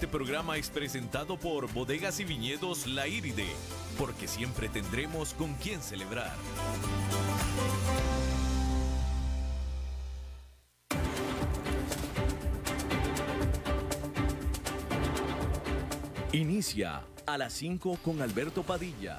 Este programa es presentado por Bodegas y Viñedos La Iride, porque siempre tendremos con quién celebrar. Inicia a las 5 con Alberto Padilla.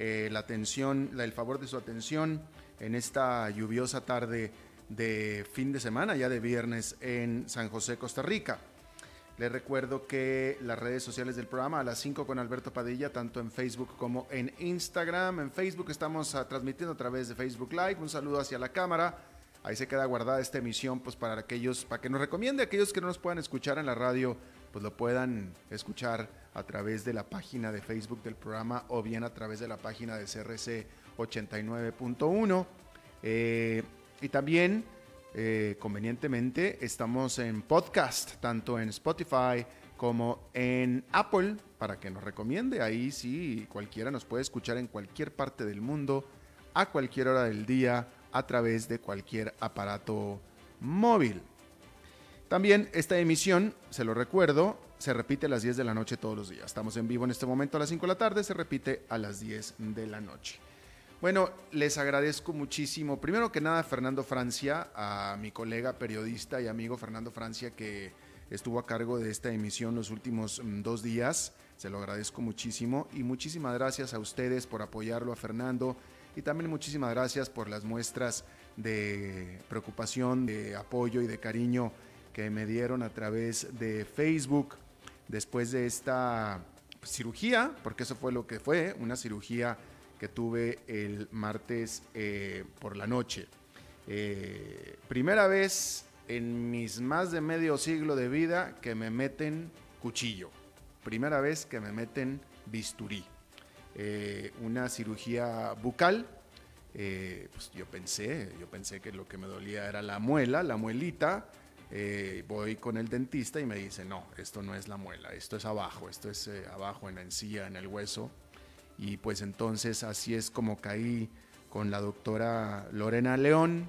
eh, la atención, el favor de su atención en esta lluviosa tarde de fin de semana, ya de viernes en San José, Costa Rica. Les recuerdo que las redes sociales del programa a las 5 con Alberto Padilla, tanto en Facebook como en Instagram. En Facebook estamos ah, transmitiendo a través de Facebook Live. Un saludo hacia la cámara. Ahí se queda guardada esta emisión, pues para aquellos, para que nos recomiende aquellos que no nos puedan escuchar en la radio, pues lo puedan escuchar a través de la página de Facebook del programa o bien a través de la página de CRC 89.1. Eh, y también, eh, convenientemente, estamos en podcast, tanto en Spotify como en Apple, para que nos recomiende. Ahí sí, cualquiera nos puede escuchar en cualquier parte del mundo, a cualquier hora del día a través de cualquier aparato móvil. También esta emisión, se lo recuerdo, se repite a las 10 de la noche todos los días. Estamos en vivo en este momento a las 5 de la tarde, se repite a las 10 de la noche. Bueno, les agradezco muchísimo, primero que nada, Fernando Francia, a mi colega periodista y amigo Fernando Francia, que estuvo a cargo de esta emisión los últimos mm, dos días. Se lo agradezco muchísimo y muchísimas gracias a ustedes por apoyarlo, a Fernando y también muchísimas gracias por las muestras de preocupación, de apoyo y de cariño que me dieron a través de Facebook después de esta cirugía, porque eso fue lo que fue, una cirugía que tuve el martes eh, por la noche. Eh, primera vez en mis más de medio siglo de vida que me meten cuchillo. Primera vez que me meten bisturí. Eh, una cirugía bucal. Pues yo pensé, yo pensé que lo que me dolía era la muela, la muelita. Eh, voy con el dentista y me dice, no, esto no es la muela, esto es abajo, esto es abajo en la encía, en el hueso. Y pues entonces así es como caí con la doctora Lorena León,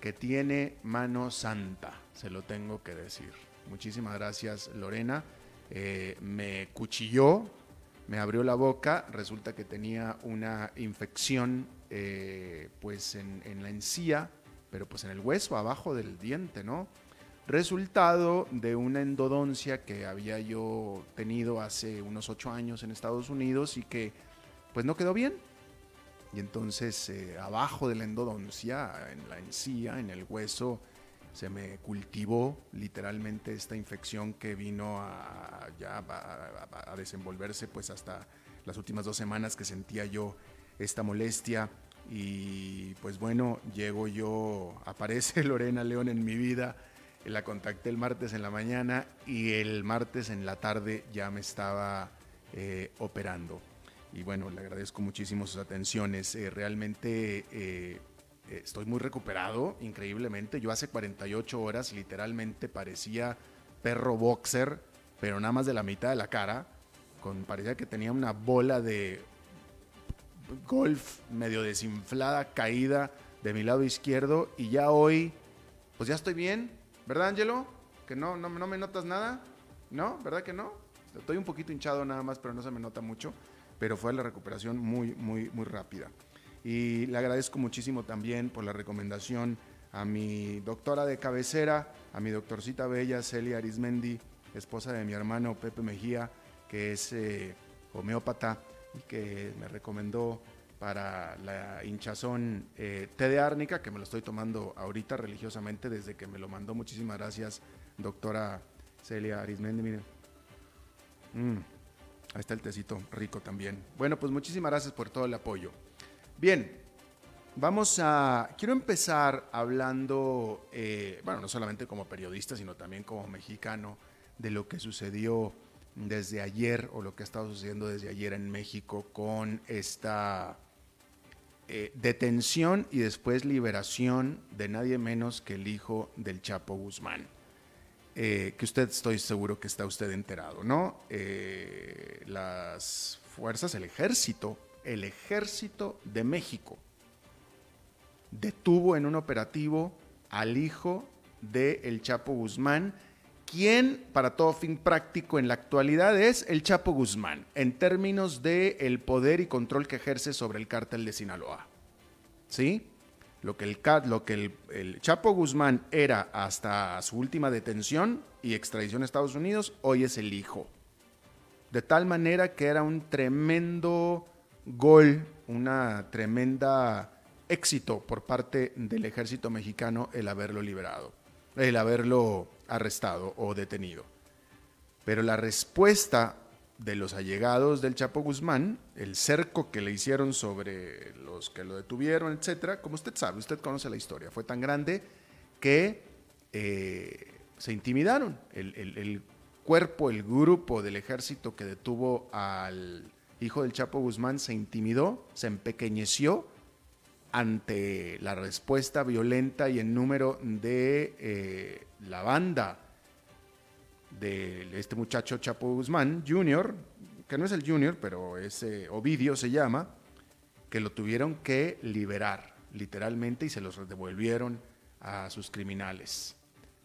que tiene mano santa, se lo tengo que decir. Muchísimas gracias Lorena. me cuchilló, me abrió la boca, resulta que tenía una infección eh, pues en, la encía, pero pues en el hueso, abajo del diente, ¿no? Resultado de una endodoncia que había yo tenido hace unos ocho años en Estados Unidos y que pues no quedó bien. Y entonces eh, abajo de la endodoncia, en la encía, en el hueso, se me cultivó literalmente esta infección que vino a, ya a, desenvolverse pues hasta las últimas dos semanas que sentía yo esta molestia y pues bueno, llego yo, aparece Lorena León en mi vida, la contacté el martes en la mañana y el martes en la tarde ya me estaba eh, operando. Y bueno, le agradezco muchísimo sus atenciones. Eh, realmente eh, estoy muy recuperado, increíblemente. Yo hace 48 horas literalmente parecía perro boxer, pero nada más de la mitad de la cara. Con, parecía que tenía una bola de golf medio desinflada, caída de mi lado izquierdo. Y ya hoy, pues ya estoy bien, ¿verdad, Angelo? Que no, no, no me notas nada, ¿no? ¿Verdad que no? Estoy un poquito hinchado nada más, pero no se me nota mucho. Pero fue la recuperación muy, muy, muy rápida. Y le agradezco muchísimo también por la recomendación a mi doctora de cabecera, a mi doctorcita bella Celia Arismendi, esposa de mi hermano Pepe Mejía, que es eh, homeópata y que me recomendó para la hinchazón eh, té de árnica, que me lo estoy tomando ahorita religiosamente desde que me lo mandó. Muchísimas gracias, doctora Celia Arismendi. Miren. Mm, ahí está el tecito rico también. Bueno, pues muchísimas gracias por todo el apoyo. Bien, vamos a... Quiero empezar hablando, eh, bueno, no solamente como periodista, sino también como mexicano, de lo que sucedió desde ayer o lo que ha estado sucediendo desde ayer en México con esta eh, detención y después liberación de nadie menos que el hijo del Chapo Guzmán. Eh, que usted estoy seguro que está usted enterado, ¿no? Eh, las fuerzas, el ejército, el ejército de México detuvo en un operativo al hijo de Chapo Guzmán, quien para todo fin práctico en la actualidad es el Chapo Guzmán, en términos de el poder y control que ejerce sobre el cártel de Sinaloa. ¿Sí? Lo que, el, el, Chapo Guzmán era hasta su última detención y extradición a Estados Unidos, hoy es el hijo. De tal manera que era un tremendo gol, una tremenda éxito por parte del ejército mexicano el haberlo liberado, el haberlo arrestado o detenido. Pero la respuesta de los allegados del Chapo Guzmán, el cerco que le hicieron sobre los que lo detuvieron, etcétera, como usted sabe, usted conoce la historia, fue tan grande que eh, se intimidaron. El, el, cuerpo, el grupo del ejército que detuvo al hijo del Chapo Guzmán se intimidó, se empequeñeció ante la respuesta violenta y en número de eh, la banda de este muchacho Chapo Guzmán, Junior, que no es el Junior, pero ese Ovidio se llama, que lo tuvieron que liberar, literalmente, y se los devolvieron a sus criminales.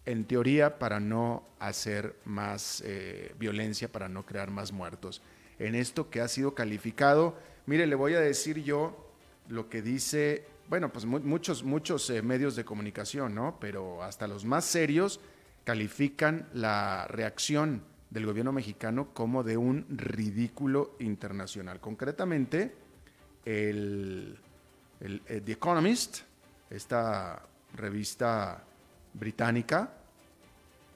En teoría, para no hacer más eh, violencia, para no crear más muertos. En esto que ha sido calificado, mire, le voy a decir yo lo que dice, bueno, pues muchos, muchos eh, medios de comunicación, ¿no? Pero hasta los más serios califican la reacción del gobierno mexicano como de un ridículo internacional. Concretamente, el, eh, The Economist, esta revista británica,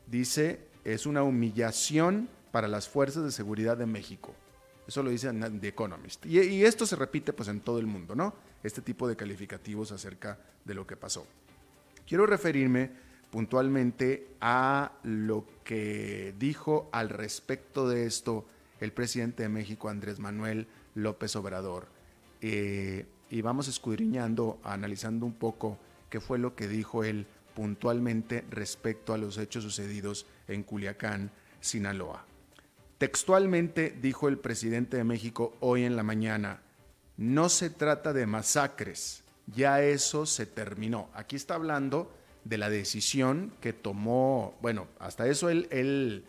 dice es una humillación para las fuerzas de seguridad de México. Eso lo dice The Economist. Y, y, esto se repite pues en todo el mundo, ¿no? Este tipo de calificativos acerca de lo que pasó. Quiero referirme puntualmente a lo que dijo al respecto de esto el presidente de México, Andrés Manuel López Obrador. Eh, y vamos escudriñando, analizando un poco qué fue lo que dijo él puntualmente respecto a los hechos sucedidos en Culiacán, Sinaloa. Textualmente dijo el presidente de México hoy en la mañana, no se trata de masacres, ya eso se terminó. Aquí está hablando de la decisión que tomó, bueno, hasta eso él,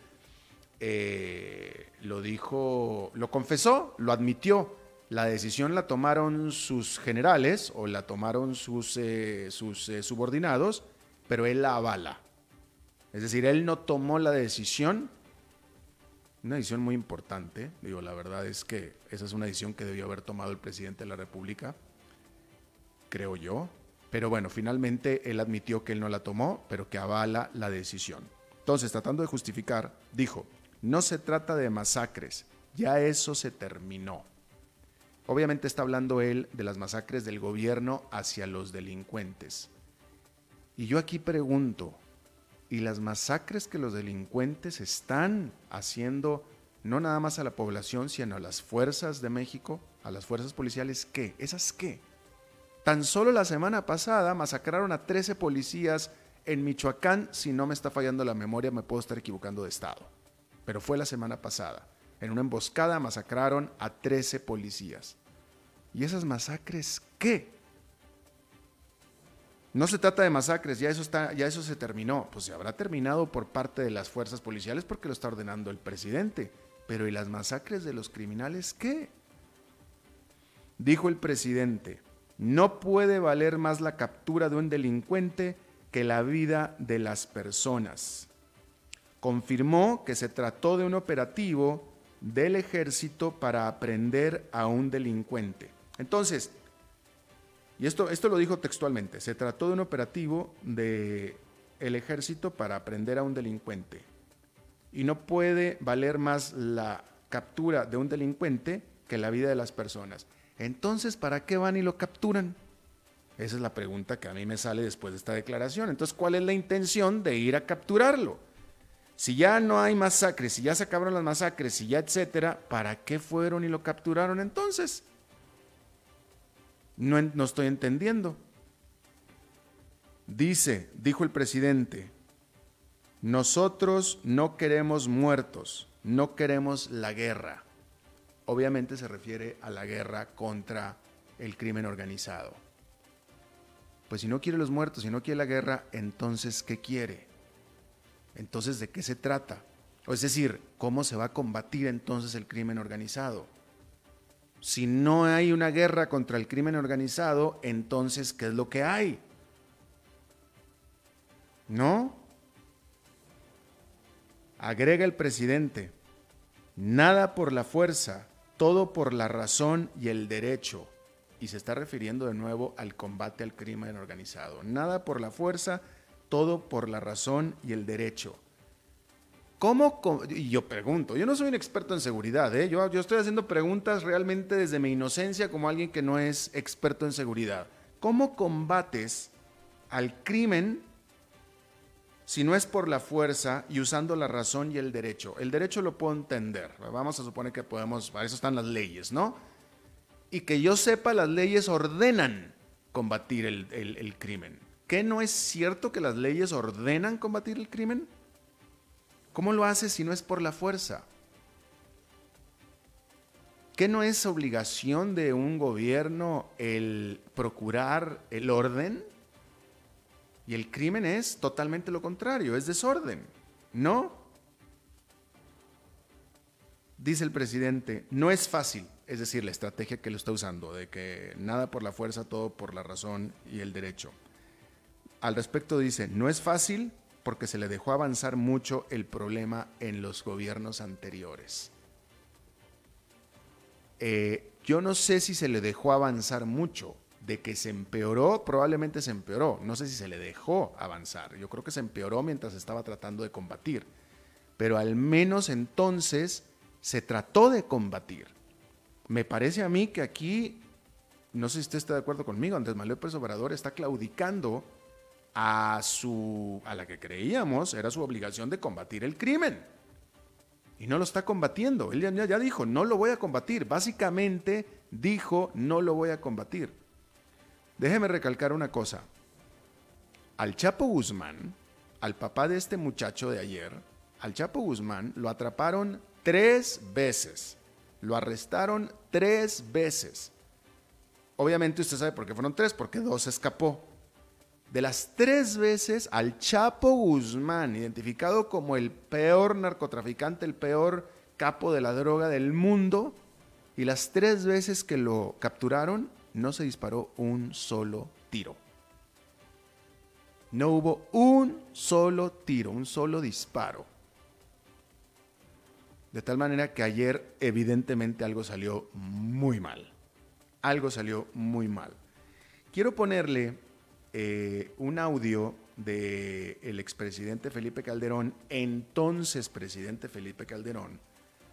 eh, lo dijo, lo confesó, lo admitió. La decisión la tomaron sus generales o la tomaron sus, eh, eh, subordinados, pero él la avala. Es decir, él no tomó la decisión, una decisión muy importante, digo, la verdad es que esa es una decisión que debió haber tomado el presidente de la República, creo yo, pero bueno, finalmente él admitió que él no la tomó, pero que avala la decisión. Entonces, tratando de justificar, dijo, no se trata de masacres, ya eso se terminó. Obviamente está hablando él de las masacres del gobierno hacia los delincuentes. Y yo aquí pregunto, ¿y las masacres que los delincuentes están haciendo no nada más a la población, sino a las fuerzas de México, a las fuerzas policiales, qué? ¿Esas qué? Tan solo la semana pasada masacraron a 13 policías en Michoacán, si no me está fallando la memoria, me puedo estar equivocando de estado. Pero fue la semana pasada. En una emboscada masacraron a 13 policías. ¿Y esas masacres qué? No se trata de masacres, ya eso, está, ya eso se terminó. Pues se habrá terminado por parte de las fuerzas policiales porque lo está ordenando el presidente. Pero ¿y las masacres de los criminales qué? Dijo el presidente, no puede valer más la captura de un delincuente que la vida de las personas. Confirmó que se trató de un operativo del ejército para aprender a un delincuente. Entonces, y esto, esto lo dijo textualmente, se trató de un operativo del el ejército para aprender a un delincuente. Y no puede valer más la captura de un delincuente que la vida de las personas. Entonces, ¿para qué van y lo capturan? Esa es la pregunta que a mí me sale después de esta declaración. Entonces, ¿cuál es la intención de ir a capturarlo? Si ya no hay masacres, si ya se acabaron las masacres, si ya etcétera, ¿para qué fueron y lo capturaron entonces? No, estoy entendiendo. Dice, dijo el presidente, nosotros no queremos muertos, no queremos la guerra. Obviamente se refiere a la guerra contra el crimen organizado. Pues si no quiere los muertos, si no quiere la guerra, entonces ¿qué quiere? Entonces, ¿de qué se trata? Es decir, ¿cómo se va a combatir entonces el crimen organizado? Si no hay una guerra contra el crimen organizado, entonces, ¿qué es lo que hay? ¿No? Agrega el presidente, nada por la fuerza, todo por la razón y el derecho. Y se está refiriendo de nuevo al combate al crimen organizado. Nada por la fuerza, todo por la razón y el derecho. ¿Cómo? Y yo pregunto, yo no soy un experto en seguridad, ¿eh? yo, yo estoy haciendo preguntas realmente desde mi inocencia como alguien que no es experto en seguridad. ¿Cómo combates al crimen si no es por la fuerza y usando la razón y el derecho? El derecho lo puedo entender, vamos a suponer que podemos, para eso están las leyes, ¿no? Y que yo sepa, las leyes ordenan combatir el, el crimen. ¿Qué no es cierto que las leyes ordenan combatir el crimen? ¿Cómo lo hace si no es por la fuerza? ¿Qué no es obligación de un gobierno el procurar el orden? Y el crimen es totalmente lo contrario, es desorden, ¿no? Dice el presidente, no es fácil, es decir, la estrategia que lo está usando, de que nada por la fuerza, todo por la razón y el derecho al respecto dice, no es fácil porque se le dejó avanzar mucho el problema en los gobiernos anteriores. Eh, yo no sé si se le dejó avanzar mucho. De que se empeoró, probablemente se empeoró. No sé si se le dejó avanzar. Yo creo que se empeoró mientras estaba tratando de combatir. Pero al menos entonces se trató de combatir. Me parece a mí que aquí, no sé si usted está de acuerdo conmigo, Andrés Manuel López Obrador está claudicando a, su, a la que creíamos era su obligación de combatir el crimen. Y no lo está combatiendo. Él ya, ya dijo, no lo voy a combatir. Básicamente dijo, no lo voy a combatir. Déjeme recalcar una cosa. Al Chapo Guzmán, al papá de este muchacho de ayer, al Chapo Guzmán lo atraparon tres veces. Lo arrestaron tres veces. Obviamente usted sabe por qué fueron tres, porque dos escapó. De las tres veces al Chapo Guzmán, identificado como el peor narcotraficante, el peor capo de la droga del mundo, y las tres veces que lo capturaron, no se disparó un solo tiro. No hubo un solo tiro, un solo disparo. De tal manera que ayer evidentemente algo salió muy mal. Algo salió muy mal. Quiero ponerle eh, un audio del el expresidente Felipe Calderón, entonces presidente Felipe Calderón,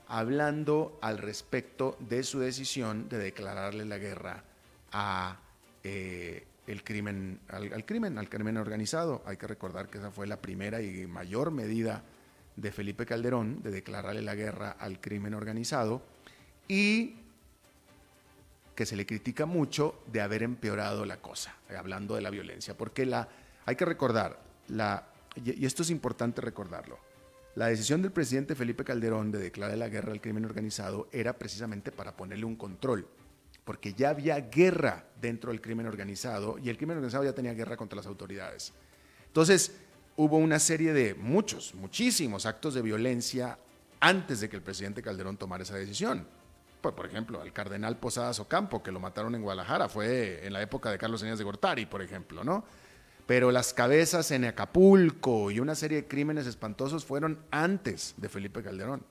hablando al respecto de su decisión de declararle la guerra a eh, el crimen, al, crimen, al crimen organizado. Hay que recordar que esa fue la primera y mayor medida de Felipe Calderón de declararle la guerra al crimen organizado y que se le critica mucho de haber empeorado la cosa, hablando de la violencia, porque la, hay que recordar, la, y esto es importante recordarlo, la decisión del presidente Felipe Calderón de declarar la guerra al crimen organizado era precisamente para ponerle un control, porque ya había guerra dentro del crimen organizado y el crimen organizado ya tenía guerra contra las autoridades. Entonces, hubo una serie de muchos, muchísimos actos de violencia antes de que el presidente Calderón tomara esa decisión. Pues, por ejemplo, al cardenal Posadas Ocampo, que lo mataron en Guadalajara, fue en la época de Carlos Eñas de Gortari, por ejemplo, ¿no? Pero las cabezas en Acapulco y una serie de crímenes espantosos fueron antes de Felipe Calderón.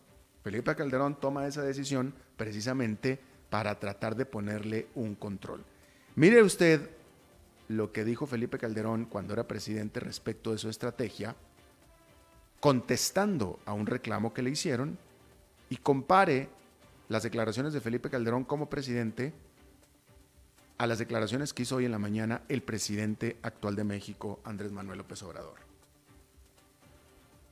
Felipe Calderón toma esa decisión precisamente para tratar de ponerle un control. Mire usted lo que dijo Felipe Calderón cuando era presidente respecto de su estrategia, contestando a un reclamo que le hicieron, y compare las declaraciones de Felipe Calderón como presidente a las declaraciones que hizo hoy en la mañana el presidente actual de México, Andrés Manuel López Obrador.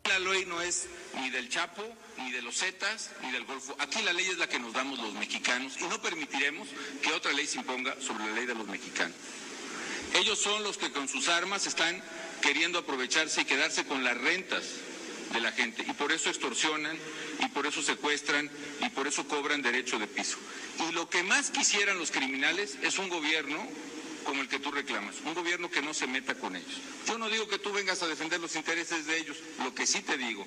La ley no es ni del Chapo, ni de los Zetas, ni del Golfo. Aquí la ley es la que nos damos los mexicanos y no permitiremos que otra ley se imponga sobre la ley de los mexicanos. Ellos son los que con sus armas están queriendo aprovecharse y quedarse con las rentas de la gente y por eso extorsionan y por eso secuestran y por eso cobran derecho de piso. Y lo que más quisieran los criminales es un gobierno como el que tú reclamas, un gobierno que no se meta con ellos. Yo no digo que tú vengas a defender los intereses de ellos, lo que sí te digo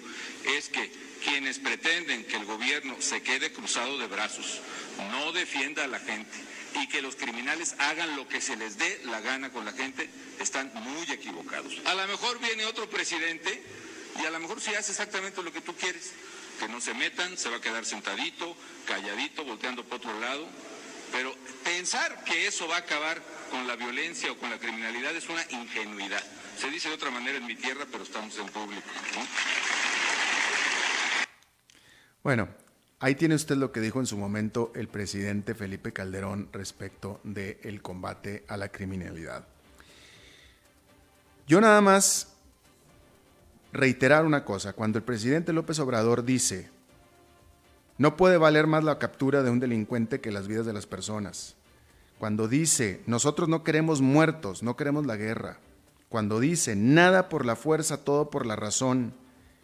es que quienes pretenden que el gobierno se quede cruzado de brazos, no defienda a la gente y que los criminales hagan lo que se les dé la gana con la gente, están muy equivocados. A lo mejor viene otro presidente y a lo mejor sí hace exactamente lo que tú quieres, que no se metan, se va a quedar sentadito, calladito, volteando por otro lado, pero pensar que eso va a acabar con la violencia o con la criminalidad es una ingenuidad. Se dice de otra manera en mi tierra, pero estamos en público. Bueno, ahí tiene usted lo que dijo en su momento el presidente Felipe Calderón respecto del combate a la criminalidad. Yo nada más reiterar una cosa, cuando el presidente López Obrador dice, no puede valer más la captura de un delincuente que las vidas de las personas, cuando dice, nosotros no queremos muertos, no queremos la guerra, cuando dice, nada por la fuerza, todo por la razón,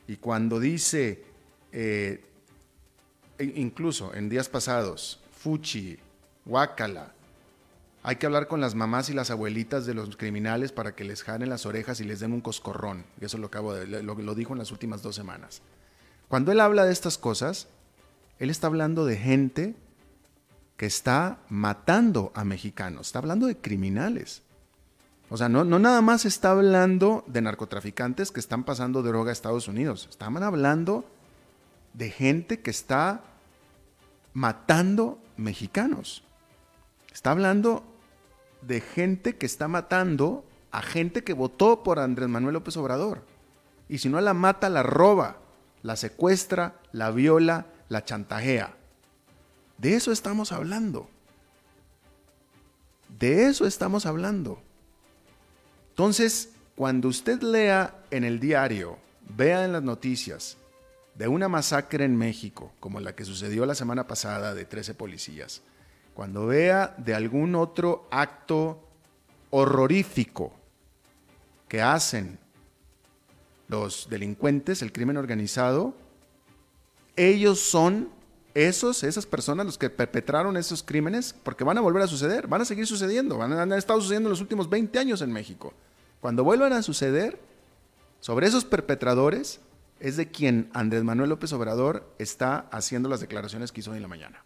y cuando dice, eh, e incluso en días pasados, Fuchi, Huacala, hay que hablar con las mamás y las abuelitas de los criminales para que les jalen las orejas y les den un coscorrón. Eso lo, acabo de, lo, lo dijo en las últimas dos semanas. Cuando él habla de estas cosas, él está hablando de gente que está matando a mexicanos, está hablando de criminales. O sea, no, no nada más está hablando de narcotraficantes que están pasando droga a Estados Unidos, estaban hablando de gente que está matando mexicanos. Está hablando de gente que está matando a gente que votó por Andrés Manuel López Obrador. Y si no la mata, la roba, la secuestra, la viola, la chantajea. De eso estamos hablando. De eso estamos hablando. Entonces, cuando usted lea en el diario, vea en las noticias de una masacre en México, como la que sucedió la semana pasada de 13 policías, cuando vea de algún otro acto horrorífico que hacen los delincuentes, el crimen organizado, ellos son esos, esas personas los que perpetraron esos crímenes, porque van a volver a suceder, van a seguir sucediendo, van a, han estado sucediendo en los últimos 20 años en México. Cuando vuelvan a suceder, sobre esos perpetradores es de quien Andrés Manuel López Obrador está haciendo las declaraciones que hizo hoy en la mañana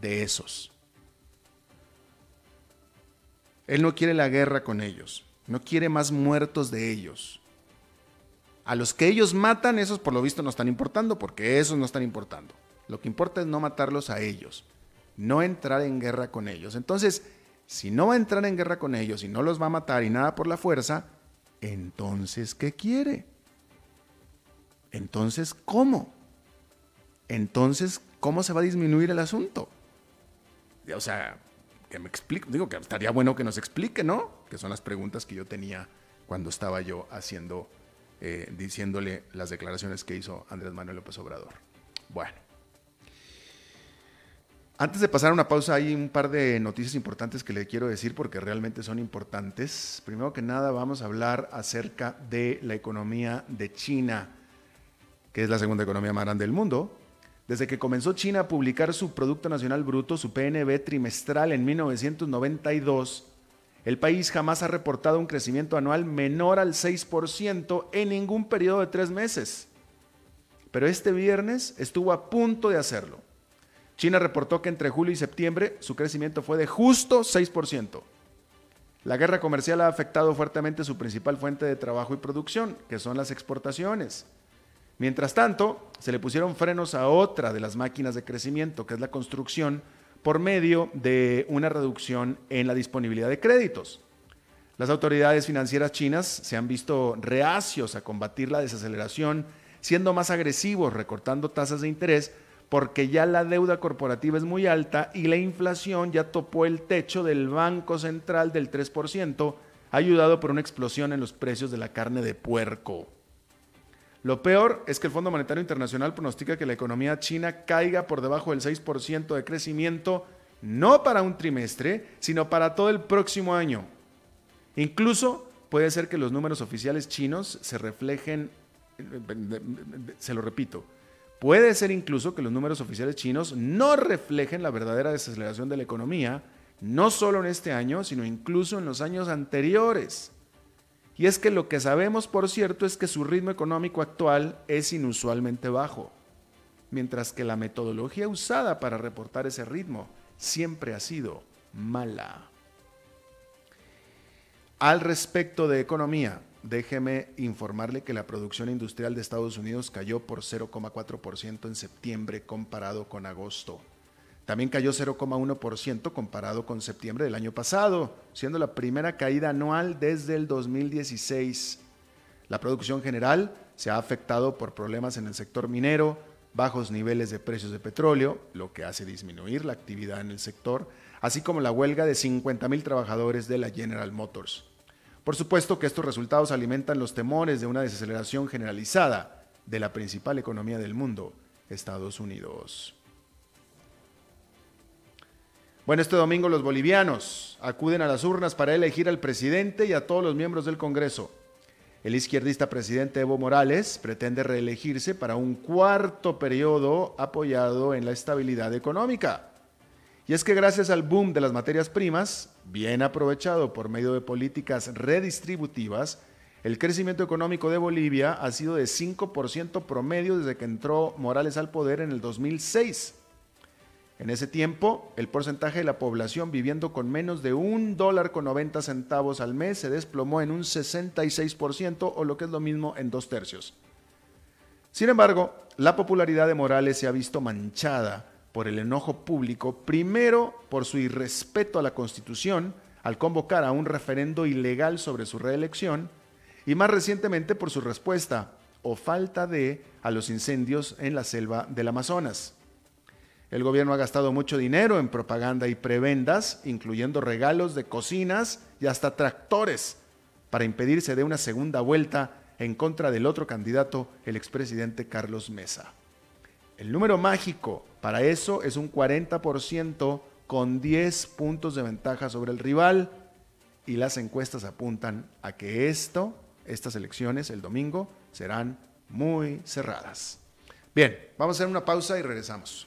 de esos. Él no quiere la guerra con ellos, no quiere más muertos de ellos. A los que ellos matan, esos por lo visto no están importando, porque esos no están importando. Lo que importa es no matarlos a ellos, no entrar en guerra con ellos. Entonces, si no va a entrar en guerra con ellos y no los va a matar y nada por la fuerza, entonces, ¿qué quiere? Entonces, ¿cómo? Entonces, ¿cómo se va a disminuir el asunto? O sea, que me explique, digo que estaría bueno que nos explique, ¿no? Que son las preguntas que yo tenía cuando estaba yo haciendo, eh, diciéndole las declaraciones que hizo Andrés Manuel López Obrador. Bueno. Antes de pasar a una pausa, hay un par de noticias importantes que le quiero decir porque realmente son importantes. Primero que nada, vamos a hablar acerca de la economía de China, que es la segunda economía más grande del mundo. Desde que comenzó China a publicar su Producto Nacional Bruto, su PNB trimestral en 1992, el país jamás ha reportado un crecimiento anual menor al 6% en ningún periodo de tres meses. Pero este viernes estuvo a punto de hacerlo. China reportó que entre julio y septiembre su crecimiento fue de justo 6%. La guerra comercial ha afectado fuertemente su principal fuente de trabajo y producción, que son las exportaciones. Mientras tanto, se le pusieron frenos a otra de las máquinas de crecimiento, que es la construcción, por medio de una reducción en la disponibilidad de créditos. Las autoridades financieras chinas se han visto reacios a combatir la desaceleración, siendo más agresivos, recortando tasas de interés, porque ya la deuda corporativa es muy alta y la inflación ya topó el techo del Banco Central del 3%, ayudado por una explosión en los precios de la carne de puerco. Lo peor es que el Fondo Monetario Internacional pronostica que la economía china caiga por debajo del 6% de crecimiento, no para un trimestre, sino para todo el próximo año. Incluso puede ser que los números oficiales chinos se reflejen, se lo repito, puede ser incluso que los números oficiales chinos no reflejen la verdadera desaceleración de la economía, no solo en este año, sino incluso en los años anteriores. Y es que lo que sabemos, por cierto, es que su ritmo económico actual es inusualmente bajo, mientras que la metodología usada para reportar ese ritmo siempre ha sido mala. Al respecto de economía, déjeme informarle que la producción industrial de Estados Unidos cayó por 0,4% en septiembre comparado con agosto. También cayó 0,1% comparado con septiembre del año pasado, siendo la primera caída anual desde el 2016. La producción general se ha afectado por problemas en el sector minero, bajos niveles de precios de petróleo, lo que hace disminuir la actividad en el sector, así como la huelga de 50.000 trabajadores de la General Motors. Por supuesto que estos resultados alimentan los temores de una desaceleración generalizada de la principal economía del mundo, Estados Unidos. Bueno, este domingo los bolivianos acuden a las urnas para elegir al presidente y a todos los miembros del Congreso. El izquierdista presidente Evo Morales pretende reelegirse para un cuarto periodo apoyado en la estabilidad económica. Y es que gracias al boom de las materias primas, bien aprovechado por medio de políticas redistributivas, el crecimiento económico de Bolivia ha sido de 5% promedio desde que entró Morales al poder en el 2006. En ese tiempo, el porcentaje de la población viviendo con menos de un dólar con 90 centavos al mes se desplomó en un 66% o lo que es lo mismo en dos tercios. Sin embargo, la popularidad de Morales se ha visto manchada por el enojo público, primero por su irrespeto a la Constitución al convocar a un referendo ilegal sobre su reelección y más recientemente por su respuesta o falta de a los incendios en la selva del Amazonas. El gobierno ha gastado mucho dinero en propaganda y prebendas, incluyendo regalos de cocinas y hasta tractores, para impedirse de una segunda vuelta en contra del otro candidato, el expresidente Carlos Mesa. El número mágico para eso es un 40% con 10 puntos de ventaja sobre el rival y las encuestas apuntan a que esto, estas elecciones el domingo, serán muy cerradas. Bien, vamos a hacer una pausa y regresamos.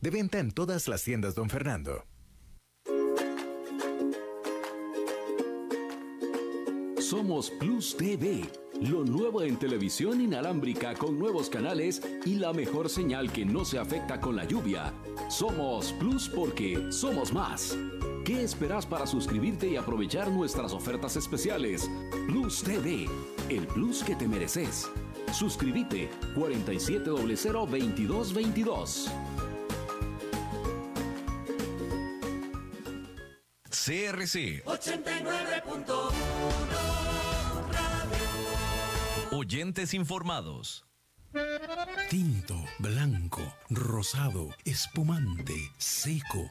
De venta en todas las tiendas, don Fernando. Somos Plus TV, lo nuevo en televisión inalámbrica con nuevos canales y la mejor señal que no se afecta con la lluvia. Somos Plus porque somos más. ¿Qué esperas para suscribirte y aprovechar nuestras ofertas especiales? Plus TV, el plus que te mereces. Suscríbete 4700 CRC 89.1 Oyentes informados. Tinto, blanco, rosado, espumante, seco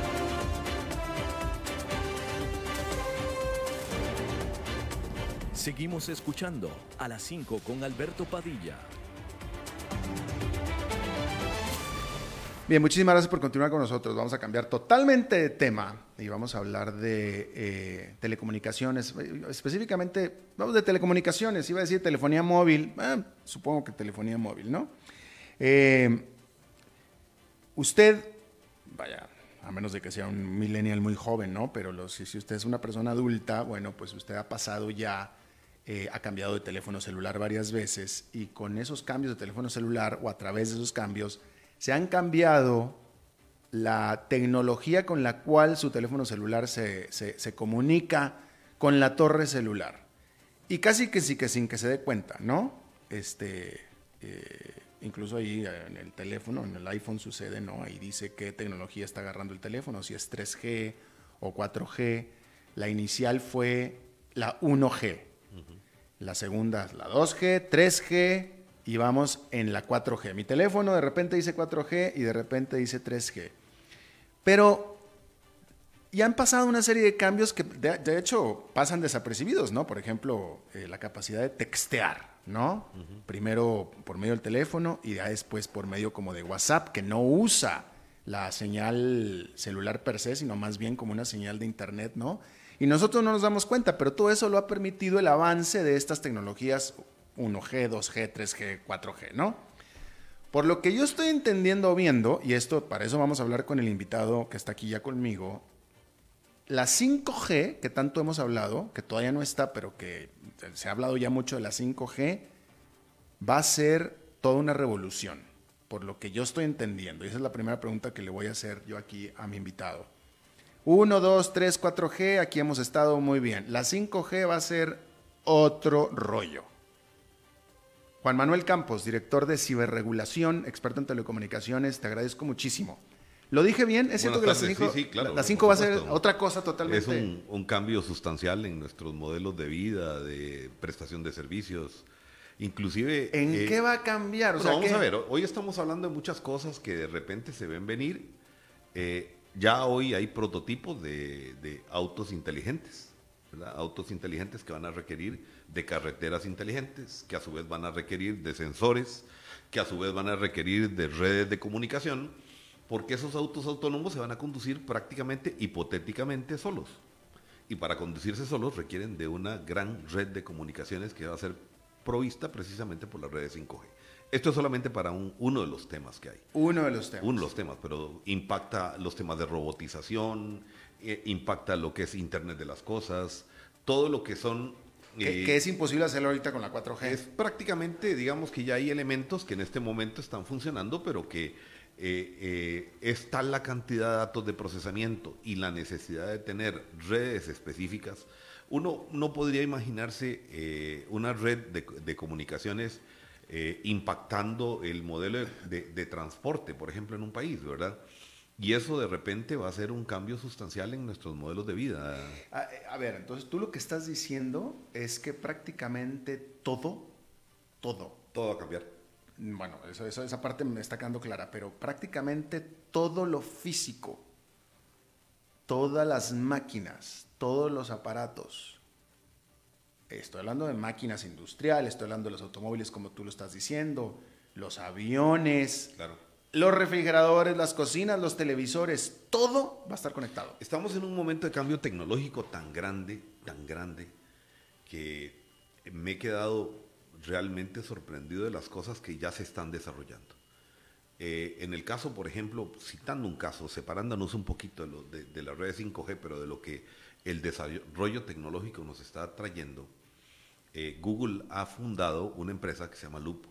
Seguimos escuchando a las 5 con Alberto Padilla. Bien, muchísimas gracias por continuar con nosotros. Vamos a cambiar totalmente de tema y vamos a hablar de eh, telecomunicaciones. Específicamente, vamos de telecomunicaciones. Iba a decir telefonía móvil. Eh, supongo que telefonía móvil, ¿no? Eh, usted, vaya, a menos de que sea un millennial muy joven, ¿no? Pero si, usted es una persona adulta, bueno, pues usted ha pasado ya, ha cambiado de teléfono celular varias veces y con esos cambios de teléfono celular o a través de esos cambios se han cambiado la tecnología con la cual su teléfono celular se, comunica con la torre celular. Y casi que sí que sin que se dé cuenta, ¿no? Este, eh, incluso ahí en el teléfono, en el iPhone sucede, ¿no? Ahí dice qué tecnología está agarrando el teléfono, si es 3G o 4G. La inicial fue la 1G. La segunda, la 2G, 3G, y vamos en la 4G. Mi teléfono de repente dice 4G y de repente dice 3G. Pero ya han pasado una serie de cambios que de, hecho pasan desapercibidos, ¿no? Por ejemplo, eh, la capacidad de textear, ¿no? Primero por medio del teléfono y ya después por medio como de WhatsApp, que no usa la señal celular per se, sino más bien como una señal de Internet, ¿no? Y nosotros no nos damos cuenta, pero todo eso lo ha permitido el avance de estas tecnologías 1G, 2G, 3G, 4G, ¿no? Por lo que yo estoy entendiendo o viendo, y esto para eso vamos a hablar con el invitado que está aquí ya conmigo, la 5G, que tanto hemos hablado, que todavía no está, pero que se ha hablado ya mucho de la 5G, va a ser toda una revolución, por lo que yo estoy entendiendo. Y esa es la primera pregunta que le voy a hacer yo aquí a mi invitado. 1, 2, 3, 4G, aquí hemos estado muy bien. La 5G va a ser otro rollo. Juan Manuel Campos, director de ciberregulación, experto en telecomunicaciones, te agradezco muchísimo. ¿Lo dije bien? ¿Es cierto que la 5 sí, la 5 va a ser otra cosa totalmente? Es un, cambio sustancial en nuestros modelos de vida, de prestación de servicios. Inclusive... ¿En eh, qué va a cambiar? vamos a ver, hoy estamos hablando de muchas cosas que de repente se ven venir. Eh, ya hoy hay prototipos de, autos inteligentes, autos inteligentes que van a requerir de carreteras inteligentes, que a su vez van a requerir de sensores, que a su vez van a requerir de redes de comunicación, porque esos autos autónomos se van a conducir prácticamente hipotéticamente solos. Y para conducirse solos requieren de una gran red de comunicaciones que va a ser provista precisamente por las redes 5G. Esto es solamente para uno de los temas que hay. Uno de los temas. Uno de los temas, pero impacta los temas de robotización, eh, impacta lo que es Internet de las Cosas, todo lo que son que, es imposible hacerlo ahorita con la 4G. Es prácticamente, digamos que ya hay elementos que en este momento están funcionando, pero que eh, eh, es tal la cantidad de datos de procesamiento y la necesidad de tener redes específicas. Uno no podría imaginarse eh, una red de, comunicaciones impactando el modelo de transporte, por ejemplo, en un país, ¿verdad? Y eso de repente va a ser un cambio sustancial en nuestros modelos de vida. A, ver, entonces tú lo que estás diciendo es que prácticamente todo, todo. Todo va a cambiar. Bueno, eso, esa parte me está quedando clara, pero prácticamente todo lo físico, todas las máquinas, todos los aparatos, estoy hablando de máquinas industriales, estoy hablando de los automóviles como tú lo estás diciendo, los aviones, claro los refrigeradores, las cocinas, los televisores, todo va a estar conectado. Estamos en un momento de cambio tecnológico tan grande, tan grande, que me he quedado realmente sorprendido de las cosas que ya se están desarrollando. Eh, en el caso, por ejemplo, citando un caso, separándonos un poquito de, de, las redes 5G, pero de lo que el desarrollo tecnológico nos está trayendo, eh, Google ha fundado una empresa que se llama Loop,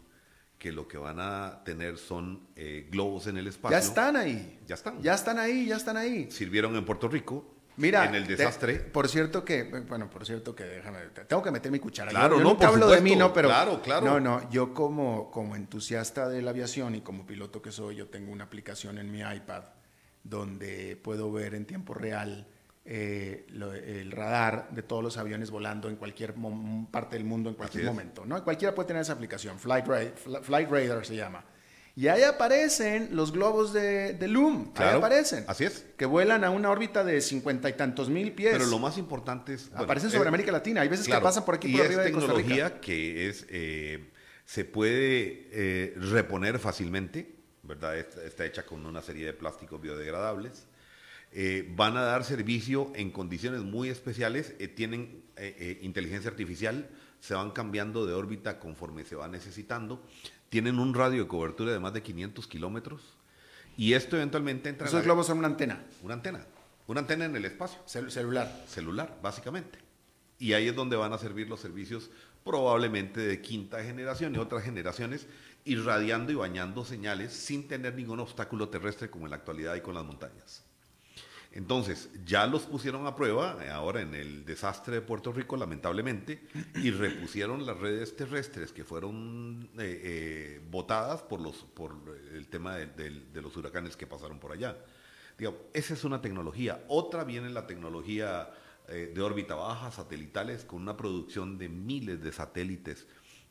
que lo que van a tener son eh, globos en el espacio. Ya están ahí. Ya están. Ya están ahí, ya están ahí. Sirvieron en Puerto Rico. Mira, en el desastre. por cierto que, bueno, por cierto que déjame, tengo que meter mi cuchara. Claro, yo, no, nunca hablo de mí, no, pero claro, claro. No, no, yo como como entusiasta de la aviación y como piloto que soy, yo tengo una aplicación en mi iPad donde puedo ver en tiempo real eh, el radar de todos los aviones volando en cualquier parte del mundo en cualquier momento. ¿no? Cualquiera puede tener esa aplicación, Flight, Radar se llama. Y ahí aparecen los globos de, Loom. ahí aparecen. Así es. Que vuelan a una órbita de cincuenta y tantos mil pies. Pero lo más importante es. aparecen sobre América Latina. Hay veces que pasan por aquí por arriba de Costa Rica. que es. Eh, se puede eh, reponer fácilmente, ¿verdad? Está, está, hecha con una serie de plásticos biodegradables. Eh, van a dar servicio en condiciones muy especiales, eh, tienen inteligencia artificial, se van cambiando de órbita conforme se va necesitando, tienen un radio de cobertura de más de 500 kilómetros y esto eventualmente entra... Esos globos son una antena. Una antena, una antena en el espacio. celular. Celular, básicamente. Y ahí es donde van a servir los servicios probablemente de quinta generación y otras generaciones, irradiando y bañando señales sin tener ningún obstáculo terrestre como en la actualidad y con las montañas. Entonces, ya los pusieron a prueba eh, ahora en el desastre de Puerto Rico, lamentablemente, y repusieron las redes terrestres que fueron eh, eh, botadas por, los, por el tema de, los huracanes que pasaron por allá. Digamos, esa es una tecnología. Otra viene la tecnología eh, de órbita baja, satelitales, con una producción de miles de satélites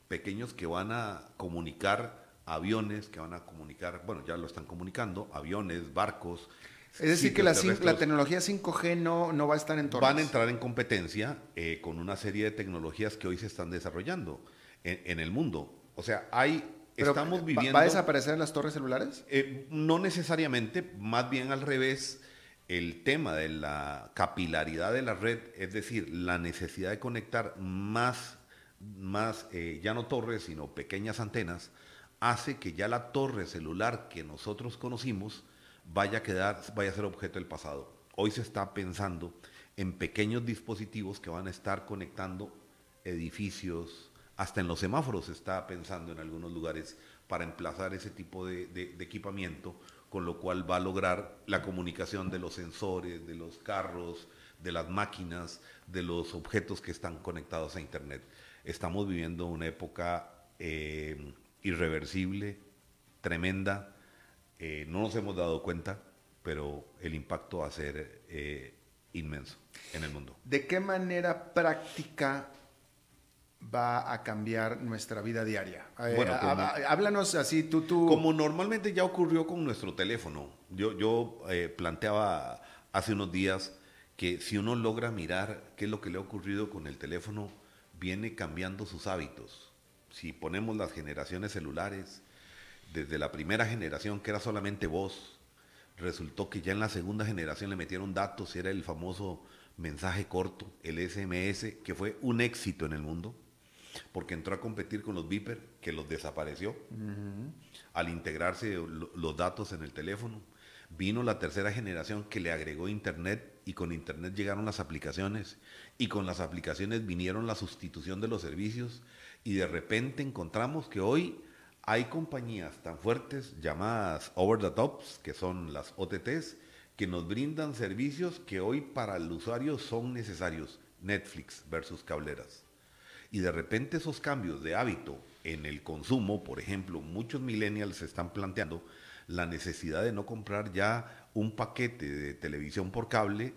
pequeños que van a comunicar aviones, que van a comunicar, bueno, ya lo están comunicando, aviones, barcos. Es decir, que la, la, tecnología 5G no, no va a estar en Van a entrar en competencia eh, con una serie de tecnologías que hoy se están desarrollando en, el mundo. O sea, hay estamos viviendo. ¿Va a desaparecer las torres celulares? Eh, no necesariamente, más bien al revés el tema de la capilaridad de la red, es decir, la necesidad de conectar más, más eh, ya no torres, sino pequeñas antenas, hace que ya la torre celular que nosotros conocimos vaya a, quedar, vaya a ser objeto del pasado. Hoy se está pensando en pequeños dispositivos que van a estar conectando edificios, hasta en los semáforos se está pensando en algunos lugares para emplazar ese tipo de equipamiento con lo cual va a lograr la comunicación de los sensores, de los carros, de las máquinas, de los objetos que están conectados a Internet. Estamos viviendo una época eh, irreversible, tremenda, eh, no nos hemos dado cuenta, pero el impacto va a ser eh, inmenso en el mundo. ¿De qué manera práctica va a cambiar nuestra vida diaria? Eh, bueno, háblanos así, tú, tú... Como normalmente ya ocurrió con nuestro teléfono. Yo, yo eh, planteaba hace unos días que si uno logra mirar qué es lo que le ha ocurrido con el teléfono, viene cambiando sus hábitos. Si ponemos las generaciones celulares, desde la primera generación que era solamente voz, resultó que ya en la segunda generación le metieron datos, era el famoso mensaje corto, el SMS, que fue un éxito en el mundo porque entró a competir con los Viper, que los desapareció al integrarse los datos en el teléfono. Vino la tercera generación que le agregó Internet y con Internet llegaron las aplicaciones y con las aplicaciones vinieron la sustitución de los servicios y de repente encontramos que hoy hay compañías tan fuertes llamadas over the tops, que son las OTTs, que nos brindan servicios que hoy para el usuario son necesarios. Netflix versus cableras. Y de repente esos cambios de hábito en el consumo, por ejemplo, muchos millennials están planteando la necesidad de no comprar ya un paquete de televisión por cable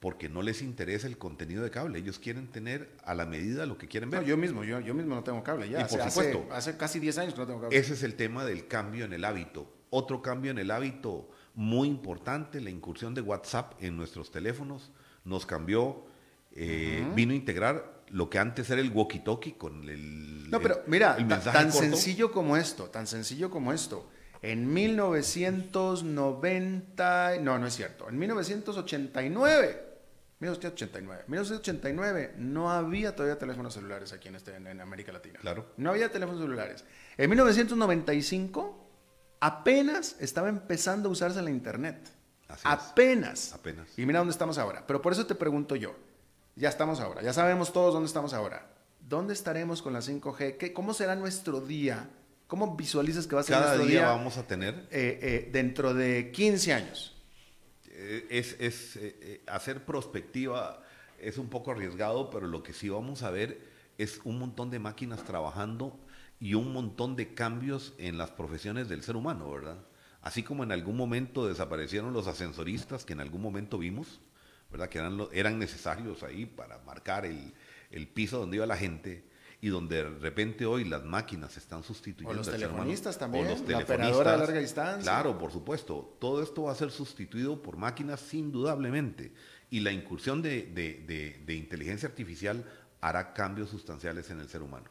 porque no les interesa el contenido de cable. Ellos quieren tener a la medida lo que quieren ver. yo mismo, yo, yo mismo no tengo cable ya. Y por supuesto. Hace, casi 10 años que no tengo cable. Ese es el tema del cambio en el hábito. Otro cambio en el hábito muy importante, la incursión de WhatsApp en nuestros teléfonos nos cambió, eh, vino a integrar lo que antes era el walkie-talkie con el. No, pero mira, tan sencillo como esto, tan sencillo como esto. En 1990, no, no es cierto, en 1989, 1989, 1989 no había todavía teléfonos celulares aquí en, este, en América Latina. Claro. No había teléfonos celulares. En 1995 apenas estaba empezando a usarse la internet. apenas. Apenas. Y mira dónde estamos ahora. Pero por eso te pregunto yo, ya estamos ahora, ya sabemos todos dónde estamos ahora. ¿Dónde estaremos con la 5G? ¿Qué, ¿Cómo será nuestro día? ¿Cómo visualizas que va a ser Cada nuestro día día? vamos a tener. Eh, eh, dentro de 15 años. Eh, es, es hacer prospectiva es un poco arriesgado, pero lo que sí vamos a ver es un montón de máquinas trabajando y un montón de cambios en las profesiones del ser humano, ¿verdad? Así como en algún momento desaparecieron los ascensoristas que en algún momento vimos, ¿verdad? que eran, eran necesarios ahí para marcar el, el, piso donde iba la gente y donde de repente hoy las máquinas están sustituyendo. O los telefonistas también, o los la operadora de larga distancia. Claro, por supuesto. Todo esto va a ser sustituido por máquinas indudablemente. Y la incursión de, de, de, de inteligencia artificial hará cambios sustanciales en el ser humano.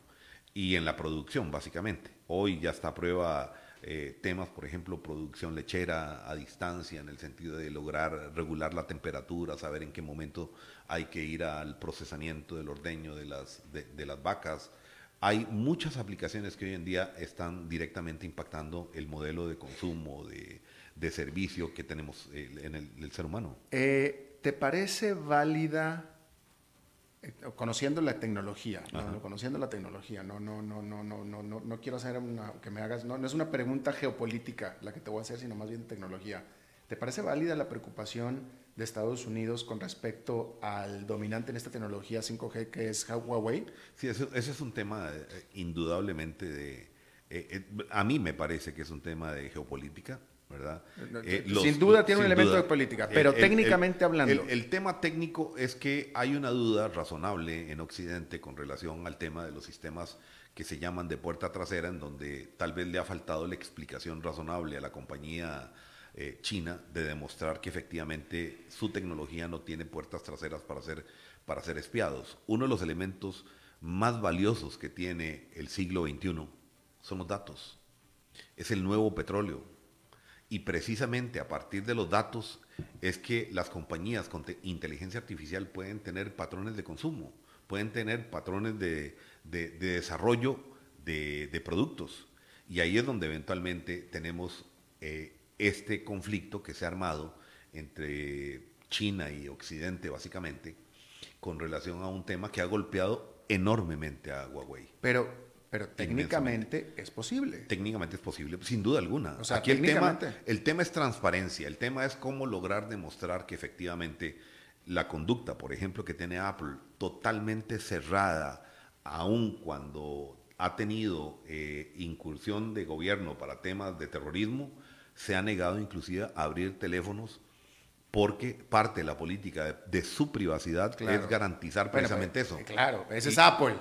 y en la producción, básicamente. Hoy ya está a prueba eh, temas, por ejemplo, producción lechera a distancia, en el sentido de lograr regular la temperatura, saber en qué momento hay que ir al procesamiento del ordeño de las, de, las vacas. Hay muchas aplicaciones que hoy en día están directamente impactando el modelo de consumo, de, de servicio que tenemos eh, en el, ser humano. Eh, ¿Te parece válida conociendo la tecnología, ¿no? conociendo la tecnología, no, no, no, no, no, no, no, no quiero hacer una, que me hagas, no, no es una pregunta geopolítica la que te voy a hacer, sino más bien de tecnología. ¿Te parece válida la preocupación de Estados Unidos con respecto al dominante en esta tecnología 5G que es Huawei? Sí, ese, es un tema eh, indudablemente de... Eh, a mí me parece que es un tema de geopolítica. ¿Verdad? Eh, sin duda tiene un elemento de política, pero técnicamente hablando. El, tema técnico es que hay una duda razonable en Occidente con relación al tema de los sistemas que se llaman de puerta trasera, en donde tal vez le ha faltado la explicación razonable a la compañía eh, china de demostrar que efectivamente su tecnología no tiene puertas traseras para ser, para ser espiados. Uno de los elementos más valiosos que tiene el siglo XXI son los datos. Es el nuevo petróleo y precisamente a partir de los datos es que las compañías con inteligencia artificial pueden tener patrones de consumo, pueden tener patrones de, desarrollo de, productos. Y ahí es donde eventualmente tenemos eh, este conflicto que se ha armado entre China y Occidente, básicamente, con relación a un tema que ha golpeado enormemente a Huawei. Pero pero técnicamente es posible. Técnicamente es posible, sin duda alguna. O sea, Aquí el tema, el tema es transparencia, el tema es cómo lograr demostrar que efectivamente la conducta, por ejemplo, que tiene Apple totalmente cerrada, aun cuando ha tenido eh, incursión de gobierno para temas de terrorismo, se ha negado inclusive a abrir teléfonos porque parte de la política de, su privacidad es garantizar precisamente pues, eso. Claro, ese es Apple.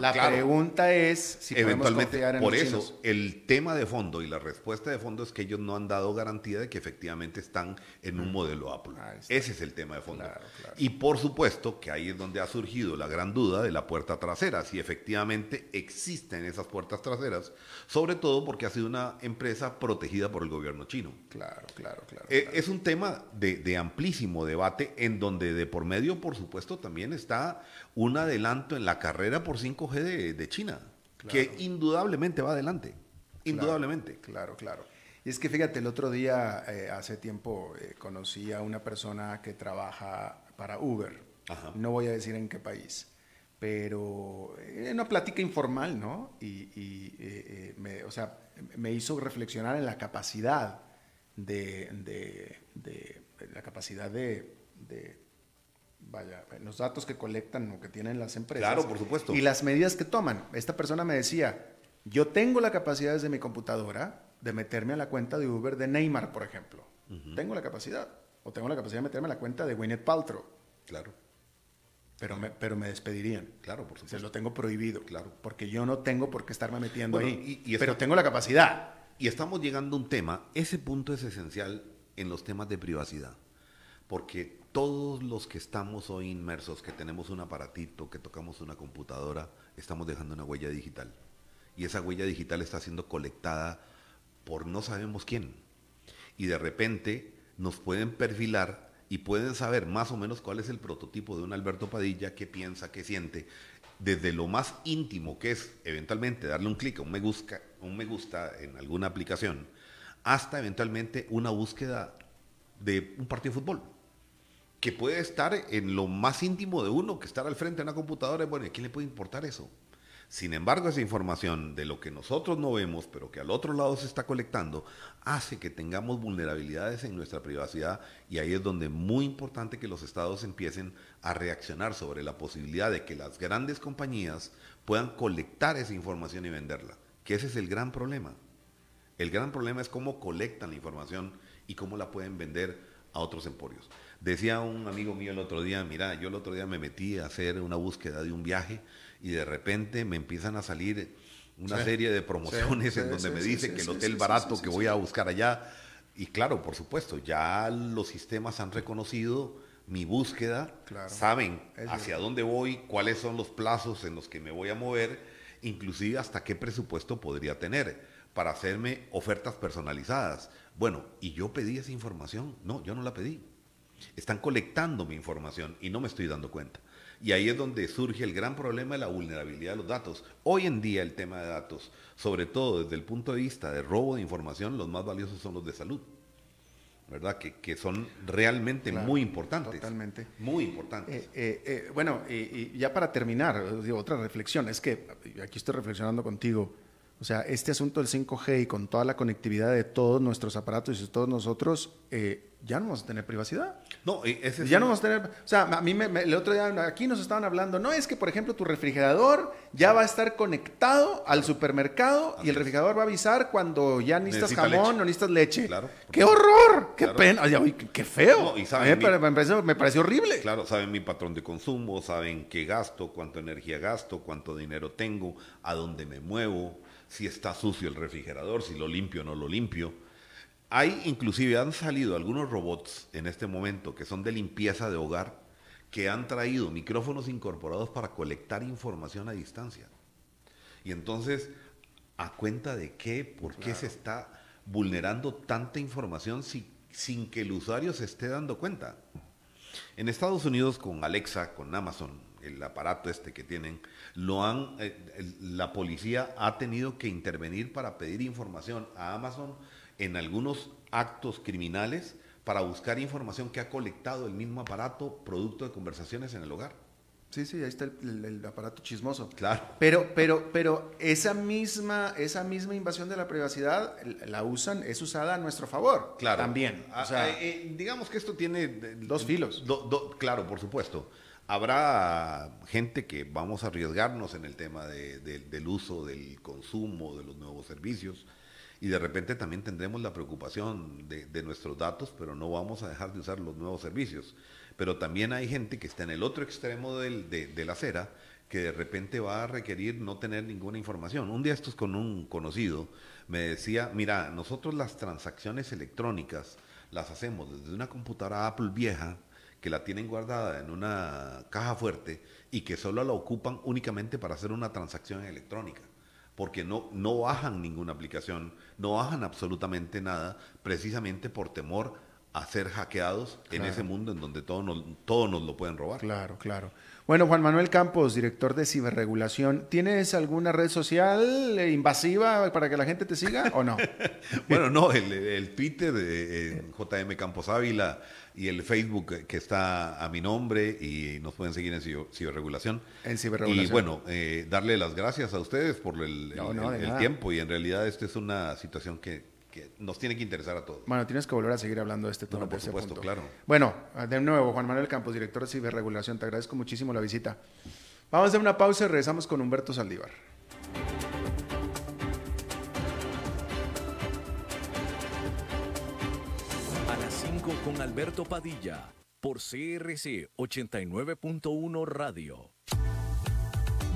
La pregunta es si eventualmente podemos en por eso el tema de fondo y la respuesta de fondo es que ellos no han dado garantía de que efectivamente están en un mm. modelo Apple. Ese es el tema de fondo. Y por supuesto que ahí es donde ha surgido la gran duda de la puerta trasera, si efectivamente existen esas puertas traseras, sobre todo porque ha sido una empresa protegida por el gobierno chino. Claro, claro, claro. Eh, es un tema de amplísimo debate en donde de por medio, por supuesto, también está un adelanto en la carrera por 5G de, China, que indudablemente va adelante, indudablemente. Claro, claro. Y es que fíjate, el otro día, eh, hace tiempo, eh, conocí a una persona que trabaja para Uber. No voy a decir en qué país, pero en una plática informal, ¿no? Y, eh, me, o sea, me hizo reflexionar en la capacidad de la capacidad de, vaya, los datos que colectan o que tienen las empresas. Claro, por supuesto. Y las medidas que toman. Esta persona me decía, yo tengo la capacidad desde mi computadora de meterme a la cuenta de Uber de Neymar, por ejemplo. Tengo la capacidad. O tengo la capacidad de meterme a la cuenta de Gwyneth Paltrow. Claro. Pero me, pero me despedirían. Claro, por supuesto. Se lo tengo prohibido. Claro. Porque yo no tengo por qué estarme metiendo ahí. pero tengo la capacidad. Y estamos llegando a un tema, ese punto es esencial en los temas de privacidad. Porque todos los que estamos hoy inmersos, que tenemos un aparatito, que tocamos una computadora, estamos dejando una huella digital. Y esa huella digital está siendo colectada por no sabemos quién. Y de repente nos pueden perfilar y pueden saber más o menos cuál es el prototipo de un Alberto Padilla, qué piensa, qué siente, desde lo más íntimo, que es eventualmente darle un clic, un me gusta, un me gusta en alguna aplicación, hasta eventualmente una búsqueda de un partido de fútbol, que puede estar en lo más íntimo de uno, que estar al frente de una computadora, bueno, ¿a quién le puede importar eso? Sin embargo, esa información de lo que nosotros no vemos, pero que al otro lado se está colectando, hace que tengamos vulnerabilidades en nuestra privacidad y ahí es donde es muy importante que los estados empiecen a reaccionar sobre la posibilidad de que las grandes compañías puedan colectar esa información y venderla, que ese es el gran problema. El gran problema es cómo colectan la información y cómo la pueden vender a otros emporios. Decía un amigo mío el otro día, mira, yo el otro día me metí a hacer una búsqueda de un viaje y de repente me empiezan a salir una serie de promociones en donde me dice que el hotel barato que voy a buscar allá. Y claro, por supuesto, ya los sistemas han reconocido mi búsqueda, saben hacia dónde voy, cuáles son los plazos en los que me voy a mover inclusive hasta qué presupuesto podría tener para hacerme ofertas personalizadas. Bueno, ¿y yo pedí esa información? No, yo no la pedí. Están colectando mi información y no me estoy dando cuenta. Y ahí es donde surge el gran problema de la vulnerabilidad de los datos. Hoy en día el tema de datos, sobre todo desde el punto de vista de robo de información, los más valiosos son los de salud. ¿verdad? Que, son realmente muy importantes. Totalmente. Muy importantes. Eh, eh, eh, bueno, y, ya para terminar, otra reflexión, es que aquí estoy reflexionando contigo, o sea, este asunto del 5G y con toda la conectividad de todos nuestros aparatos y de todos nosotros, ya no vamos a tener privacidad. No, ese ya no vamos a tener. O sea, a mí me, el otro día aquí nos estaban hablando, no es que, por ejemplo, tu refrigerador ya va a estar conectado al supermercado y el refrigerador va a avisar cuando ya necesitas jamón o necesitas leche. Claro. ¡Qué horror! ¡Qué pena! qué, feo! y me, pareció, me, pareció, horrible. Claro, saben mi patrón de consumo, saben qué gasto, cuánto energía gasto, cuánto dinero tengo, a dónde me muevo, si está sucio el refrigerador, si lo limpio o no lo limpio. Hay, inclusive han salido algunos robots en este momento que son de limpieza de hogar que han traído micrófonos incorporados para colectar información a distancia. Y entonces, ¿a cuenta de qué? ¿Por qué se está vulnerando tanta información sin que el usuario se esté dando cuenta? En Estados Unidos con Alexa, con Amazon, el aparato este que tienen, lo han, eh, la policía ha tenido que intervenir para pedir información a Amazon en algunos actos criminales para buscar información que ha colectado el mismo aparato producto de conversaciones en el hogar. Sí, sí, ahí está el, aparato chismoso. Claro. Pero, pero, pero esa misma, esa misma invasión de la privacidad la usan, es usada a nuestro favor. Claro. También. O sea, eh, eh, digamos que esto tiene dos filos. claro, por supuesto. Habrá gente que vamos a arriesgarnos en el tema del uso, del consumo de los nuevos servicios y de repente también tendremos la preocupación de, nuestros datos, pero no vamos a dejar de usar los nuevos servicios. Pero también hay gente que está en el otro extremo del, de, la acera que de repente va a requerir no tener ninguna información. Un día estos con un conocido me decía, mira, nosotros las transacciones electrónicas las hacemos desde una computadora Apple vieja que la tienen guardada en una caja fuerte y que solo la ocupan únicamente para hacer una transacción electrónica porque no, no bajan ninguna aplicación, no bajan absolutamente nada, precisamente por temor a ser hackeados en ese mundo en donde todos nos, todo nos lo pueden robar. Claro, claro. Bueno, Juan Manuel Campos, director de ciberregulación, ¿tienes alguna red social eh, invasiva para que la gente te siga o no? bueno, no, el, el Twitter de eh, JM Campos Ávila y el Facebook que está a mi nombre y nos pueden seguir en ciberregulación. En ciberregulación. Y bueno, eh, darle las gracias a ustedes por el, tiempo y en realidad esta es una situación que, nos tiene que interesar a todos. Bueno, tienes que volver a seguir hablando de este tema. por supuesto, claro. Bueno, de nuevo, Juan Manuel Campos, director de ciberregulación, te agradezco muchísimo la visita. Vamos a hacer una pausa y regresamos con Humberto Saldívar. con Alberto Padilla por CRC 89.1 Radio.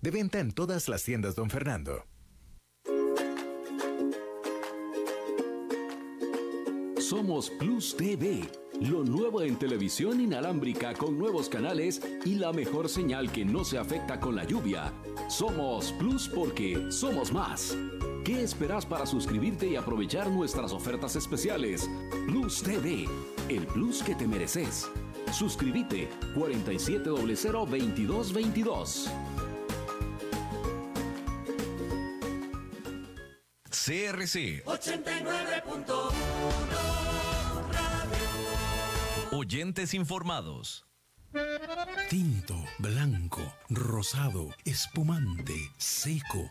De venta en todas las tiendas, don Fernando. Somos Plus TV, lo nuevo en televisión inalámbrica con nuevos canales y la mejor señal que no se afecta con la lluvia. Somos Plus porque somos más. ¿Qué esperas para suscribirte y aprovechar nuestras ofertas especiales? Plus TV, el plus que te mereces. Suscríbete 47002222. CRC 89.1 Oyentes informados. Tinto, blanco, rosado, espumante, seco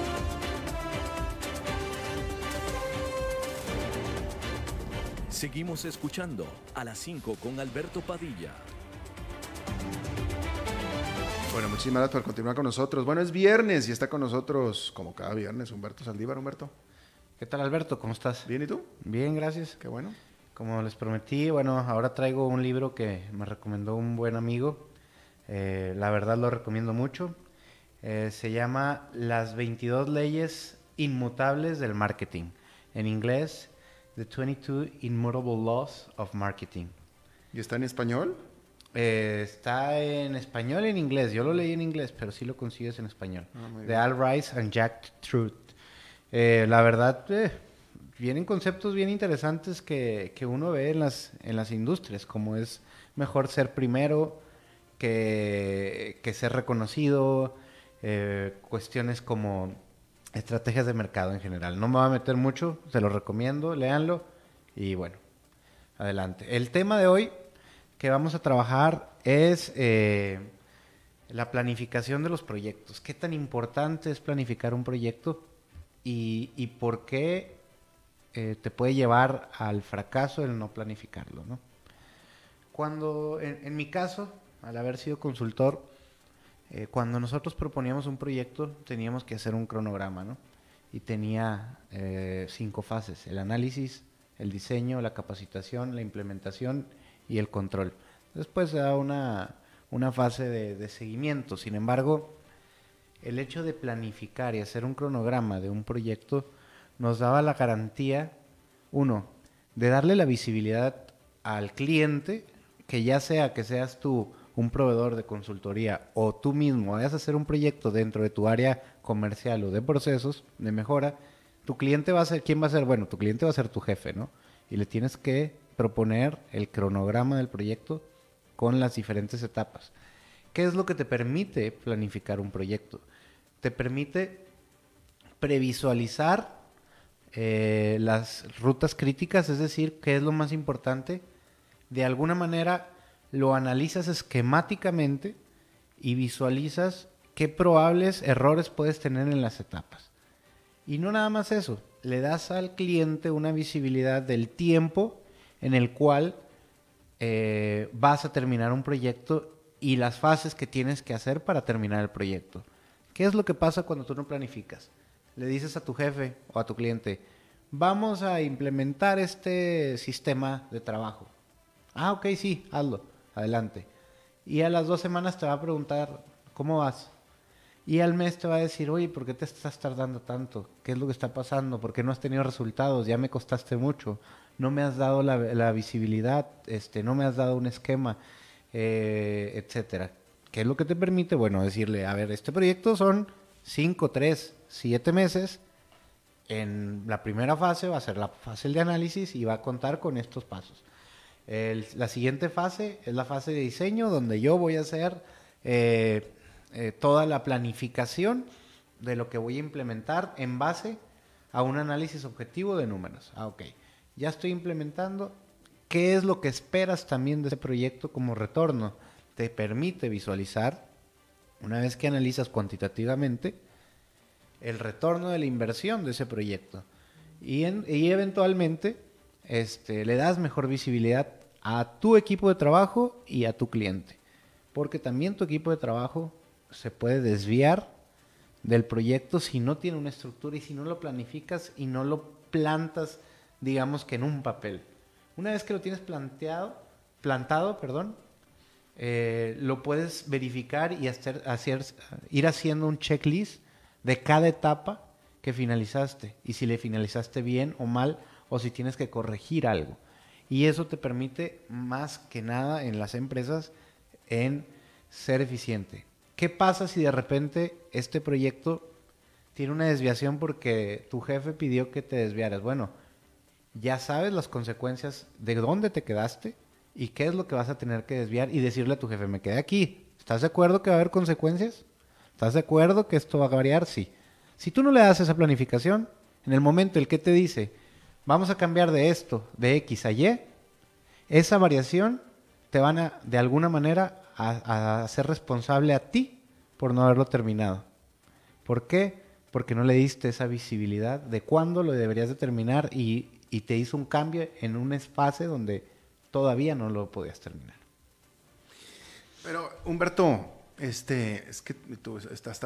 Seguimos escuchando a las 5 con Alberto Padilla. Bueno, muchísimas gracias por continuar con nosotros. Bueno, es viernes y está con nosotros, como cada viernes, Humberto Saldívar. Humberto. ¿Qué tal, Alberto? ¿Cómo estás? ¿Bien y tú? Bien, gracias. Qué bueno. Como les prometí, bueno, ahora traigo un libro que me recomendó un buen amigo. Eh, la verdad lo recomiendo mucho. Eh, se llama Las 22 leyes inmutables del marketing. En inglés, The 22 Immutable Laws of Marketing. ¿Y está en español? Eh, está en español y en inglés. Yo lo leí en inglés, pero sí lo consigues en español. Muy de. Al Rice and Jack Truth. Eh, la verdad, eh, vienen conceptos bien interesantes que, que uno ve en las, en las industrias, como es mejor ser primero que, que ser reconocido, cuestiones como estrategias de mercado en general. No me voy a meter mucho, se lo recomiendo, léanlo y bueno, adelante. El tema de hoy que vamos a trabajar es eh, la planificación de los proyectos. ¿Qué tan importante es planificar un proyecto y, y por qué eh, te puede llevar al fracaso el no planificarlo? ¿no? Cuando, en mi caso, al haber sido consultor, eh, cuando nosotros proponíamos un proyecto teníamos que hacer un cronograma, ¿no? Y tenía eh, cinco fases, el análisis, el diseño, la capacitación, la implementación y el control. Después se da una, una fase de, de seguimiento. Sin embargo, el hecho de planificar y hacer un cronograma de un proyecto nos daba la garantía, uno, de darle la visibilidad al cliente, que ya sea que seas tú un proveedor de consultoría o tú mismo vayas a hacer un proyecto dentro de tu área comercial o de procesos de mejora, tu cliente va a ser, ¿quién va a ser? Bueno, tu cliente va a ser tu jefe, ¿no? Y le tienes que proponer el cronograma del proyecto con las diferentes etapas. ¿Qué es lo que te permite planificar un proyecto? Te permite previsualizar eh, las rutas críticas, es decir, qué es lo más importante. De alguna manera lo analizas esquemáticamente y visualizas qué probables errores puedes tener en las etapas. Y no nada más eso, le das al cliente una visibilidad del tiempo en el cual eh, vas a terminar un proyecto y las fases que tienes que hacer para terminar el proyecto. ¿Qué es lo que pasa cuando tú no planificas? Le dices a tu jefe o a tu cliente, vamos a implementar este sistema de trabajo. Ah, ok, sí, hazlo, adelante. Y a las dos semanas te va a preguntar, ¿cómo vas? Y al mes te va a decir, oye, ¿por qué te estás tardando tanto? ¿Qué es lo que está pasando? ¿Por qué no has tenido resultados? Ya me costaste mucho. No me has dado la, visibilidad, este, no me has dado un esquema, eh, etcétera. ¿Qué es lo que te permite? Bueno, decirle, a ver, este proyecto son 5, 3, 7 meses. En la primera fase va a ser la fase de análisis y va a contar con estos pasos. La siguiente fase es la fase de diseño, donde yo voy a hacer eh, eh, toda la planificación de lo que voy a implementar en base a un análisis objetivo de números. Ah, ok. Ya estoy implementando. ¿Qué es lo que esperas también de ese proyecto como retorno? Te permite visualizar, una vez que analizas cuantitativamente, el retorno de la inversión de ese proyecto. Y, en- y eventualmente este, le das mejor visibilidad a tu equipo de trabajo y a tu cliente. Porque también tu equipo de trabajo se puede desviar del proyecto si no tiene una estructura y si no lo planificas y no lo plantas, digamos que en un papel. Una vez que lo tienes planteado, plantado, perdón, eh, lo puedes verificar y hacer, hacer- ir haciendo un checklist de cada etapa que finalizaste y si le finalizaste bien o mal o si tienes que corregir algo. Y eso te permite más que nada en las empresas en ser eficiente. ¿Qué pasa si de repente este proyecto tiene una desviación porque tu jefe pidió que te desviaras. Bueno, ya sabes las consecuencias de dónde te quedaste y qué es lo que vas a tener que desviar y decirle a tu jefe, me quedé aquí. ¿Estás de acuerdo que va a haber consecuencias? ¿Estás de acuerdo que esto va a variar? Sí. Si tú no le das esa planificación, en el momento el que te dice, vamos a cambiar de esto, de X a Y, esa variación te van a, de alguna manera, a, hacer responsable a ti por no haberlo terminado. ¿Por qué? Porque no le diste esa visibilidad de cuándo lo deberías de terminar y, y te hizo un cambio en un espacio donde todavía no lo podías terminar. Pero, Humberto, este, es que tú, estás,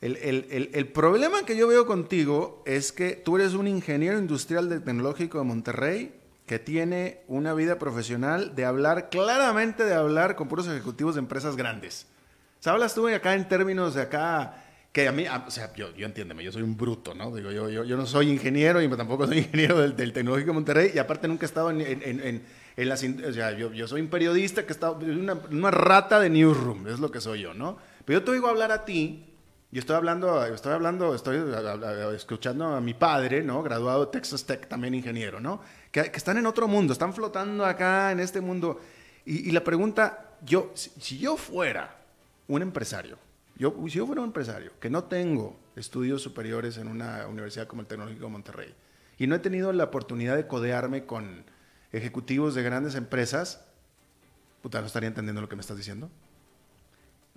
el, el, el, problema que yo veo contigo es que tú eres un ingeniero industrial de tecnológico de Monterrey que tiene una vida profesional de hablar, claramente de hablar con puros ejecutivos de empresas grandes. O sea, hablas tú acá en términos de acá, que a mí, o sea, yo, yo entiéndeme, yo soy un bruto, ¿no? Digo, yo, yo, yo no soy ingeniero y tampoco soy ingeniero del, del Tecnológico de Monterrey y aparte nunca he estado en, en, en, en las... O sea, yo, yo, soy un periodista que está una, una rata de newsroom, es lo que soy yo, ¿no? Pero yo te oigo hablar a ti y estoy hablando, estoy hablando, estoy escuchando a mi padre, ¿no? Graduado de Texas Tech, también ingeniero, ¿no? Que, están en otro mundo, están flotando acá en este mundo. Y, la pregunta, yo, si, yo fuera un empresario, yo, si yo fuera un empresario que no tengo estudios superiores en una universidad como el Tecnológico de Monterrey y no he tenido la oportunidad de codearme con ejecutivos de grandes empresas, puta, no estaría entendiendo lo que me estás diciendo.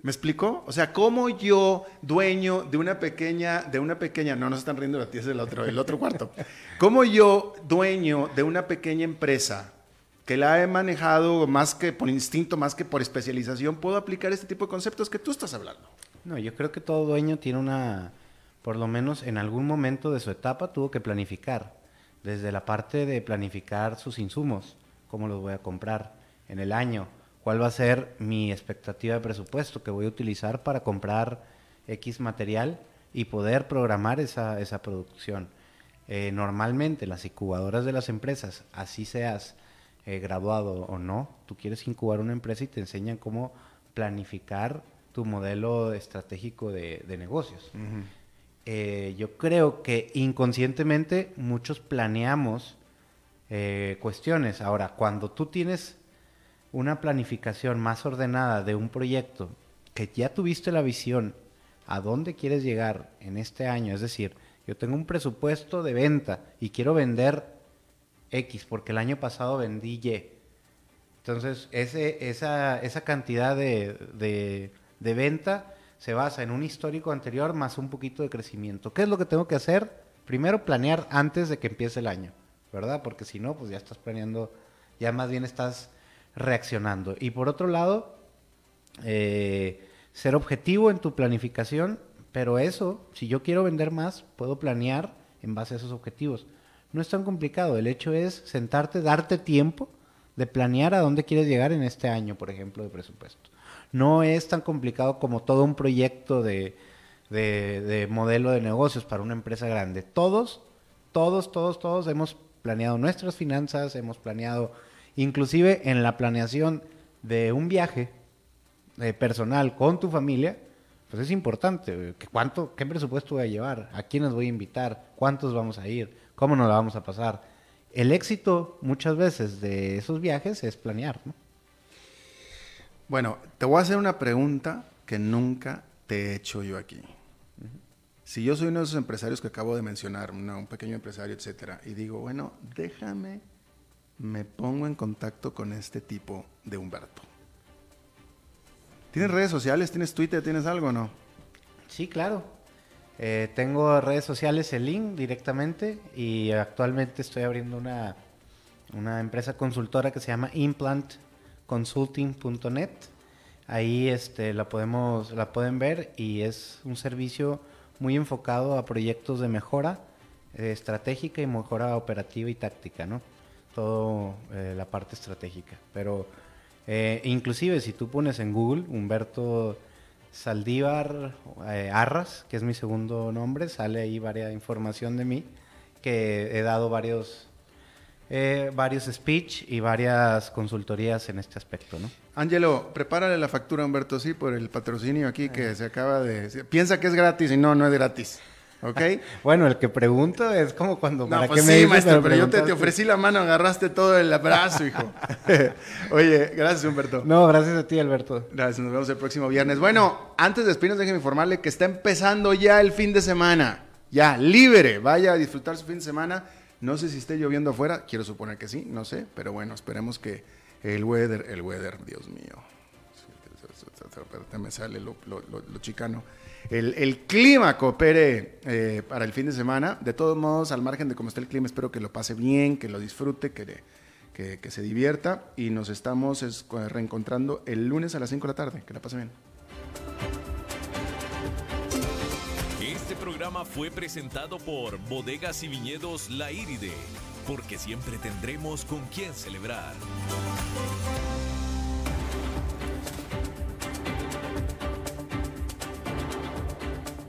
¿Me explico? O sea, ¿cómo yo, dueño de una pequeña, de una pequeña, no, no se están riendo de ti, es el otro, el otro cuarto. ¿Cómo yo, dueño de una pequeña empresa que la he manejado más que por instinto, más que por especialización, puedo aplicar este tipo de conceptos que tú estás hablando? No, yo creo que todo dueño tiene una, por lo menos en algún momento de su etapa tuvo que planificar, desde la parte de planificar sus insumos, cómo los voy a comprar en el año, cuál va a ser mi expectativa de presupuesto que voy a utilizar para comprar X material y poder programar esa, esa producción. Eh, normalmente las incubadoras de las empresas, así seas eh, graduado o no, tú quieres incubar una empresa y te enseñan cómo planificar tu modelo estratégico de, negocios. Eh, yo creo que inconscientemente muchos planeamos cuestiones. Ahora, cuando tú tienes una planificación más ordenada de un proyecto, que ya tuviste la visión a dónde quieres llegar en este año, es decir, yo tengo un presupuesto de venta y quiero vender X porque el año pasado vendí Y. Entonces, ese, esa, esa cantidad de, de, de venta se basa en un histórico anterior más un poquito de crecimiento. ¿Qué es lo que tengo que hacer? Primero, planear antes de que empiece el año, ¿verdad? Porque si no, pues ya estás planeando, ya más bien estás reaccionando. Y por otro lado, eh, ser objetivo en tu planificación, pero eso, si yo quiero vender más, puedo planear en base a esos objetivos. No es tan complicado, el hecho es sentarte, darte tiempo de planear a dónde quieres llegar en este año, por ejemplo, de presupuesto. No es tan complicado como todo un proyecto de, de, de modelo de negocios para una empresa grande. Todos, todos, todos, todos hemos planeado nuestras finanzas, hemos planeado Inclusive en la planeación de un viaje eh, personal con tu familia, pues es importante. Que cuánto, ¿Qué presupuesto voy a llevar? ¿A quiénes voy a invitar? ¿Cuántos vamos a ir? ¿Cómo nos la vamos a pasar? El éxito muchas veces de esos viajes es planear, ¿no? Bueno, te voy a hacer una pregunta que nunca te he hecho yo aquí. Si yo soy uno de esos empresarios que acabo de mencionar, un pequeño empresario, etcétera, y digo, bueno, déjame me pongo en contacto con este tipo de Humberto. ¿Tienes redes sociales? ¿Tienes Twitter? ¿Tienes algo o no? Sí, claro. Eh, tengo redes sociales, el link directamente y actualmente estoy abriendo una, una empresa consultora que se llama implantconsulting.net. Ahí este, la, podemos, la pueden ver y es un servicio muy enfocado a proyectos de mejora eh, estratégica y mejora operativa y táctica, ¿no? Todo eh, la parte estratégica. Pero eh, inclusive si tú pones en Google Humberto Saldívar eh, Arras, que es mi segundo nombre, sale ahí varias información de mí, que he dado varios eh, varios speech y varias consultorías en este aspecto, ¿no? Ángelo, prepárale la factura a Humberto, sí, por el patrocinio aquí que se acaba de... Piensa que es gratis y no, no es gratis. ¿Ok? bueno, el que pregunto es como cuando... No, pues sí, maestro, pero yo te, te, ofrecí la mano, agarraste todo el abrazo, hijo. Oye, gracias, Humberto. No, gracias a ti, Alberto. Gracias, nos vemos el próximo viernes. Bueno, antes de despedirnos, déjenme informarle que está empezando ya el fin de semana. Ya, libre. Vaya a disfrutar su fin de semana. No sé si esté lloviendo afuera, quiero suponer que sí, no sé, pero bueno, esperemos que el weather, el weather, Dios mío. Me sale lo, chicano. El, clima coopere eh, para el fin de semana. De todos modos, al margen de cómo está el clima, espero que lo pase bien, que lo disfrute, que, que, que se divierta. Y nos estamos reencontrando el lunes a las 5 de la tarde. Que la pase bien. Este programa fue presentado por Bodegas y Viñedos La Iride, porque siempre tendremos con quién celebrar.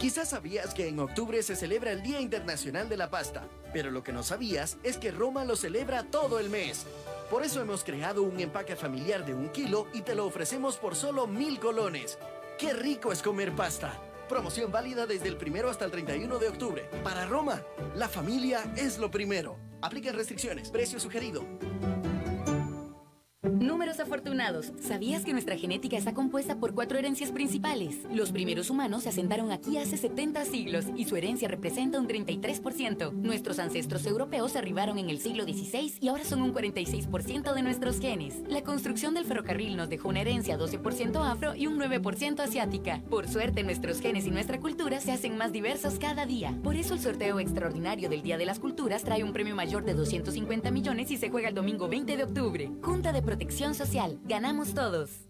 Quizás sabías que en octubre se celebra el Día Internacional de la Pasta, pero lo que no sabías es que Roma lo celebra todo el mes. Por eso hemos creado un empaque familiar de un kilo y te lo ofrecemos por solo mil colones. ¡Qué rico es comer pasta! Promoción válida desde el primero hasta el 31 de octubre. Para Roma, la familia es lo primero. Aplica restricciones. Precio sugerido. Números afortunados. ¿Sabías que nuestra genética está compuesta por cuatro herencias principales? Los primeros humanos se asentaron aquí hace 70 siglos y su herencia representa un 33%. Nuestros ancestros europeos arribaron en el siglo XVI y ahora son un 46% de nuestros genes. La construcción del ferrocarril nos dejó una herencia 12% afro y un 9% asiática. Por suerte, nuestros genes y nuestra cultura se hacen más diversos cada día. Por eso el sorteo extraordinario del Día de las Culturas trae un premio mayor de 250 millones y se juega el domingo 20 de octubre. Junta de Protección Social. Ganamos todos.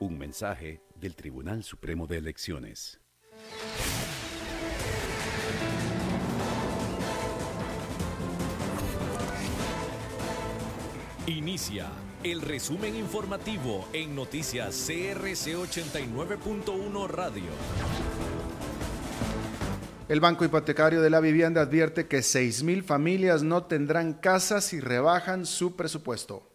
Un mensaje del Tribunal Supremo de Elecciones. Inicia el resumen informativo en noticias CRC 89.1 Radio. El Banco Hipotecario de la Vivienda advierte que 6.000 familias no tendrán casas si rebajan su presupuesto.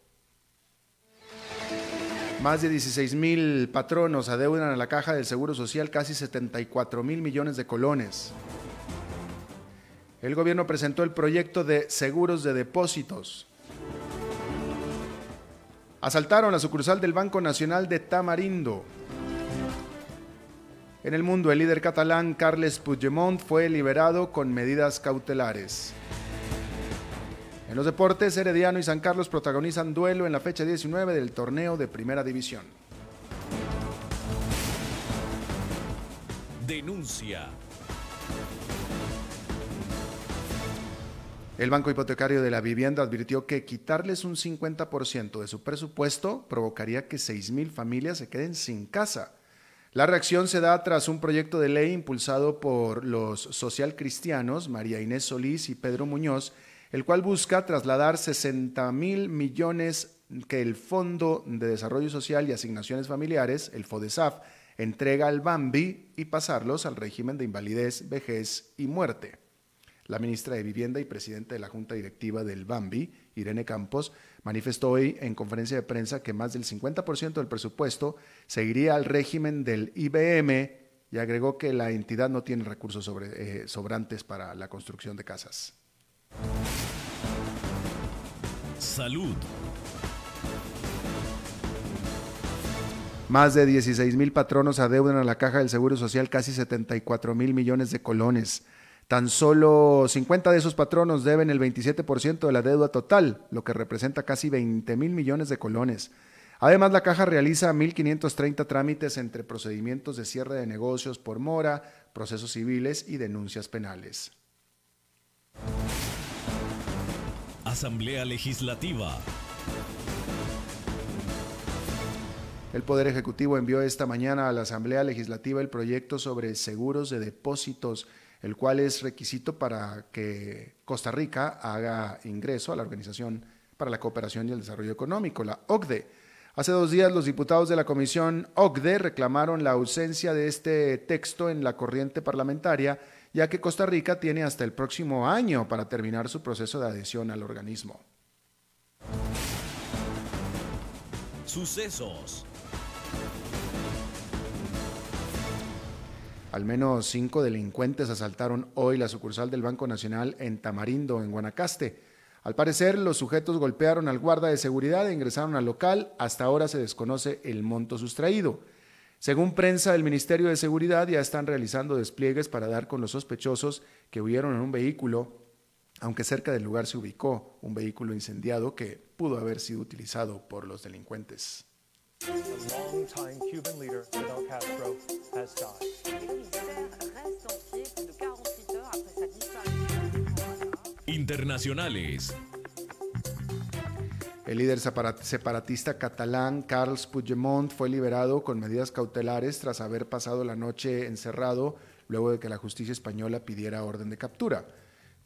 Más de 16 mil patronos adeudan a la caja del Seguro Social casi 74 mil millones de colones. El gobierno presentó el proyecto de seguros de depósitos. Asaltaron la sucursal del Banco Nacional de Tamarindo. En el mundo, el líder catalán Carles Puigdemont fue liberado con medidas cautelares. En los deportes, Herediano y San Carlos protagonizan duelo en la fecha 19 del torneo de Primera División. Denuncia. El Banco Hipotecario de la Vivienda advirtió que quitarles un 50% de su presupuesto provocaría que 6.000 familias se queden sin casa. La reacción se da tras un proyecto de ley impulsado por los socialcristianos María Inés Solís y Pedro Muñoz, el cual busca trasladar 60 mil millones que el Fondo de Desarrollo Social y Asignaciones Familiares, el FODESAF, entrega al BAMBI y pasarlos al régimen de invalidez, vejez y muerte. La ministra de Vivienda y presidenta de la Junta Directiva del BAMBI, Irene Campos, manifestó hoy en conferencia de prensa que más del 50% del presupuesto seguiría al régimen del IBM y agregó que la entidad no tiene recursos eh, sobrantes para la construcción de casas. Salud. Más de 16 mil patronos adeudan a la Caja del Seguro Social casi 74 mil millones de colones. Tan solo 50 de esos patronos deben el 27% de la deuda total, lo que representa casi 20 mil millones de colones. Además, la caja realiza 1.530 trámites entre procedimientos de cierre de negocios por mora, procesos civiles y denuncias penales. Asamblea Legislativa. El Poder Ejecutivo envió esta mañana a la Asamblea Legislativa el proyecto sobre seguros de depósitos el cual es requisito para que Costa Rica haga ingreso a la Organización para la Cooperación y el Desarrollo Económico, la OCDE. Hace dos días los diputados de la Comisión OCDE reclamaron la ausencia de este texto en la corriente parlamentaria, ya que Costa Rica tiene hasta el próximo año para terminar su proceso de adhesión al organismo. Sucesos. Al menos cinco delincuentes asaltaron hoy la sucursal del Banco Nacional en Tamarindo, en Guanacaste. Al parecer, los sujetos golpearon al guarda de seguridad e ingresaron al local. Hasta ahora se desconoce el monto sustraído. Según prensa del Ministerio de Seguridad, ya están realizando despliegues para dar con los sospechosos que huyeron en un vehículo, aunque cerca del lugar se ubicó un vehículo incendiado que pudo haber sido utilizado por los delincuentes. Internacionales. El líder separatista catalán Carles Puigdemont fue liberado con medidas cautelares tras haber pasado la noche encerrado luego de que la justicia española pidiera orden de captura.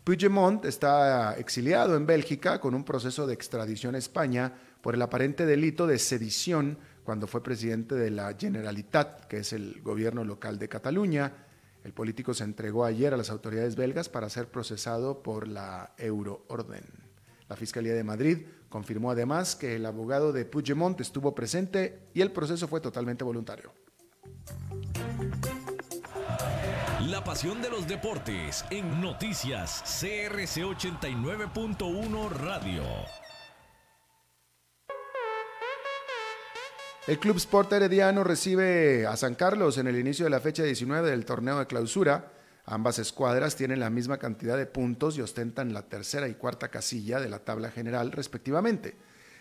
Puigdemont está exiliado en Bélgica con un proceso de extradición a España por el aparente delito de sedición cuando fue presidente de la Generalitat, que es el gobierno local de Cataluña. El político se entregó ayer a las autoridades belgas para ser procesado por la Euroorden. La Fiscalía de Madrid confirmó además que el abogado de Puigdemont estuvo presente y el proceso fue totalmente voluntario. La pasión de los deportes en noticias CRC 89.1 Radio. El Club Sport Herediano recibe a San Carlos en el inicio de la fecha 19 del torneo de clausura. Ambas escuadras tienen la misma cantidad de puntos y ostentan la tercera y cuarta casilla de la tabla general respectivamente.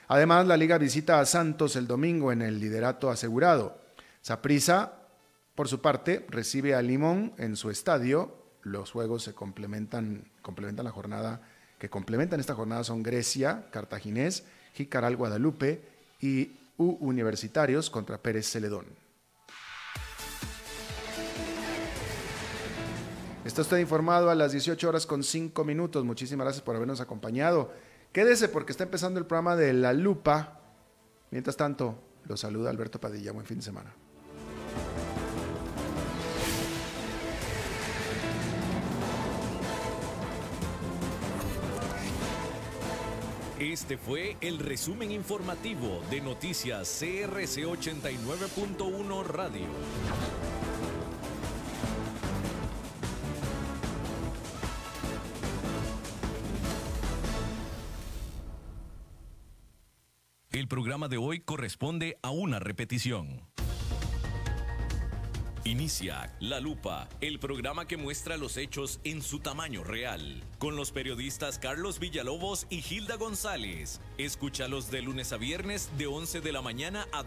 Además, la liga visita a Santos el domingo en el liderato asegurado. Saprissa, por su parte, recibe a Limón en su estadio. Los juegos se complementan, complementan la jornada que complementan esta jornada son Grecia, Cartaginés, Jicaral, Guadalupe y U Universitarios contra Pérez Celedón. Está usted informado a las 18 horas con 5 minutos. Muchísimas gracias por habernos acompañado. Quédese porque está empezando el programa de La Lupa. Mientras tanto, lo saluda Alberto Padilla. Buen fin de semana. Este fue el resumen informativo de Noticias CRC 89.1 Radio. El programa de hoy corresponde a una repetición. Inicia La Lupa, el programa que muestra los hechos en su tamaño real, con los periodistas Carlos Villalobos y Gilda González. Escúchalos de lunes a viernes de 11 de la mañana a 2.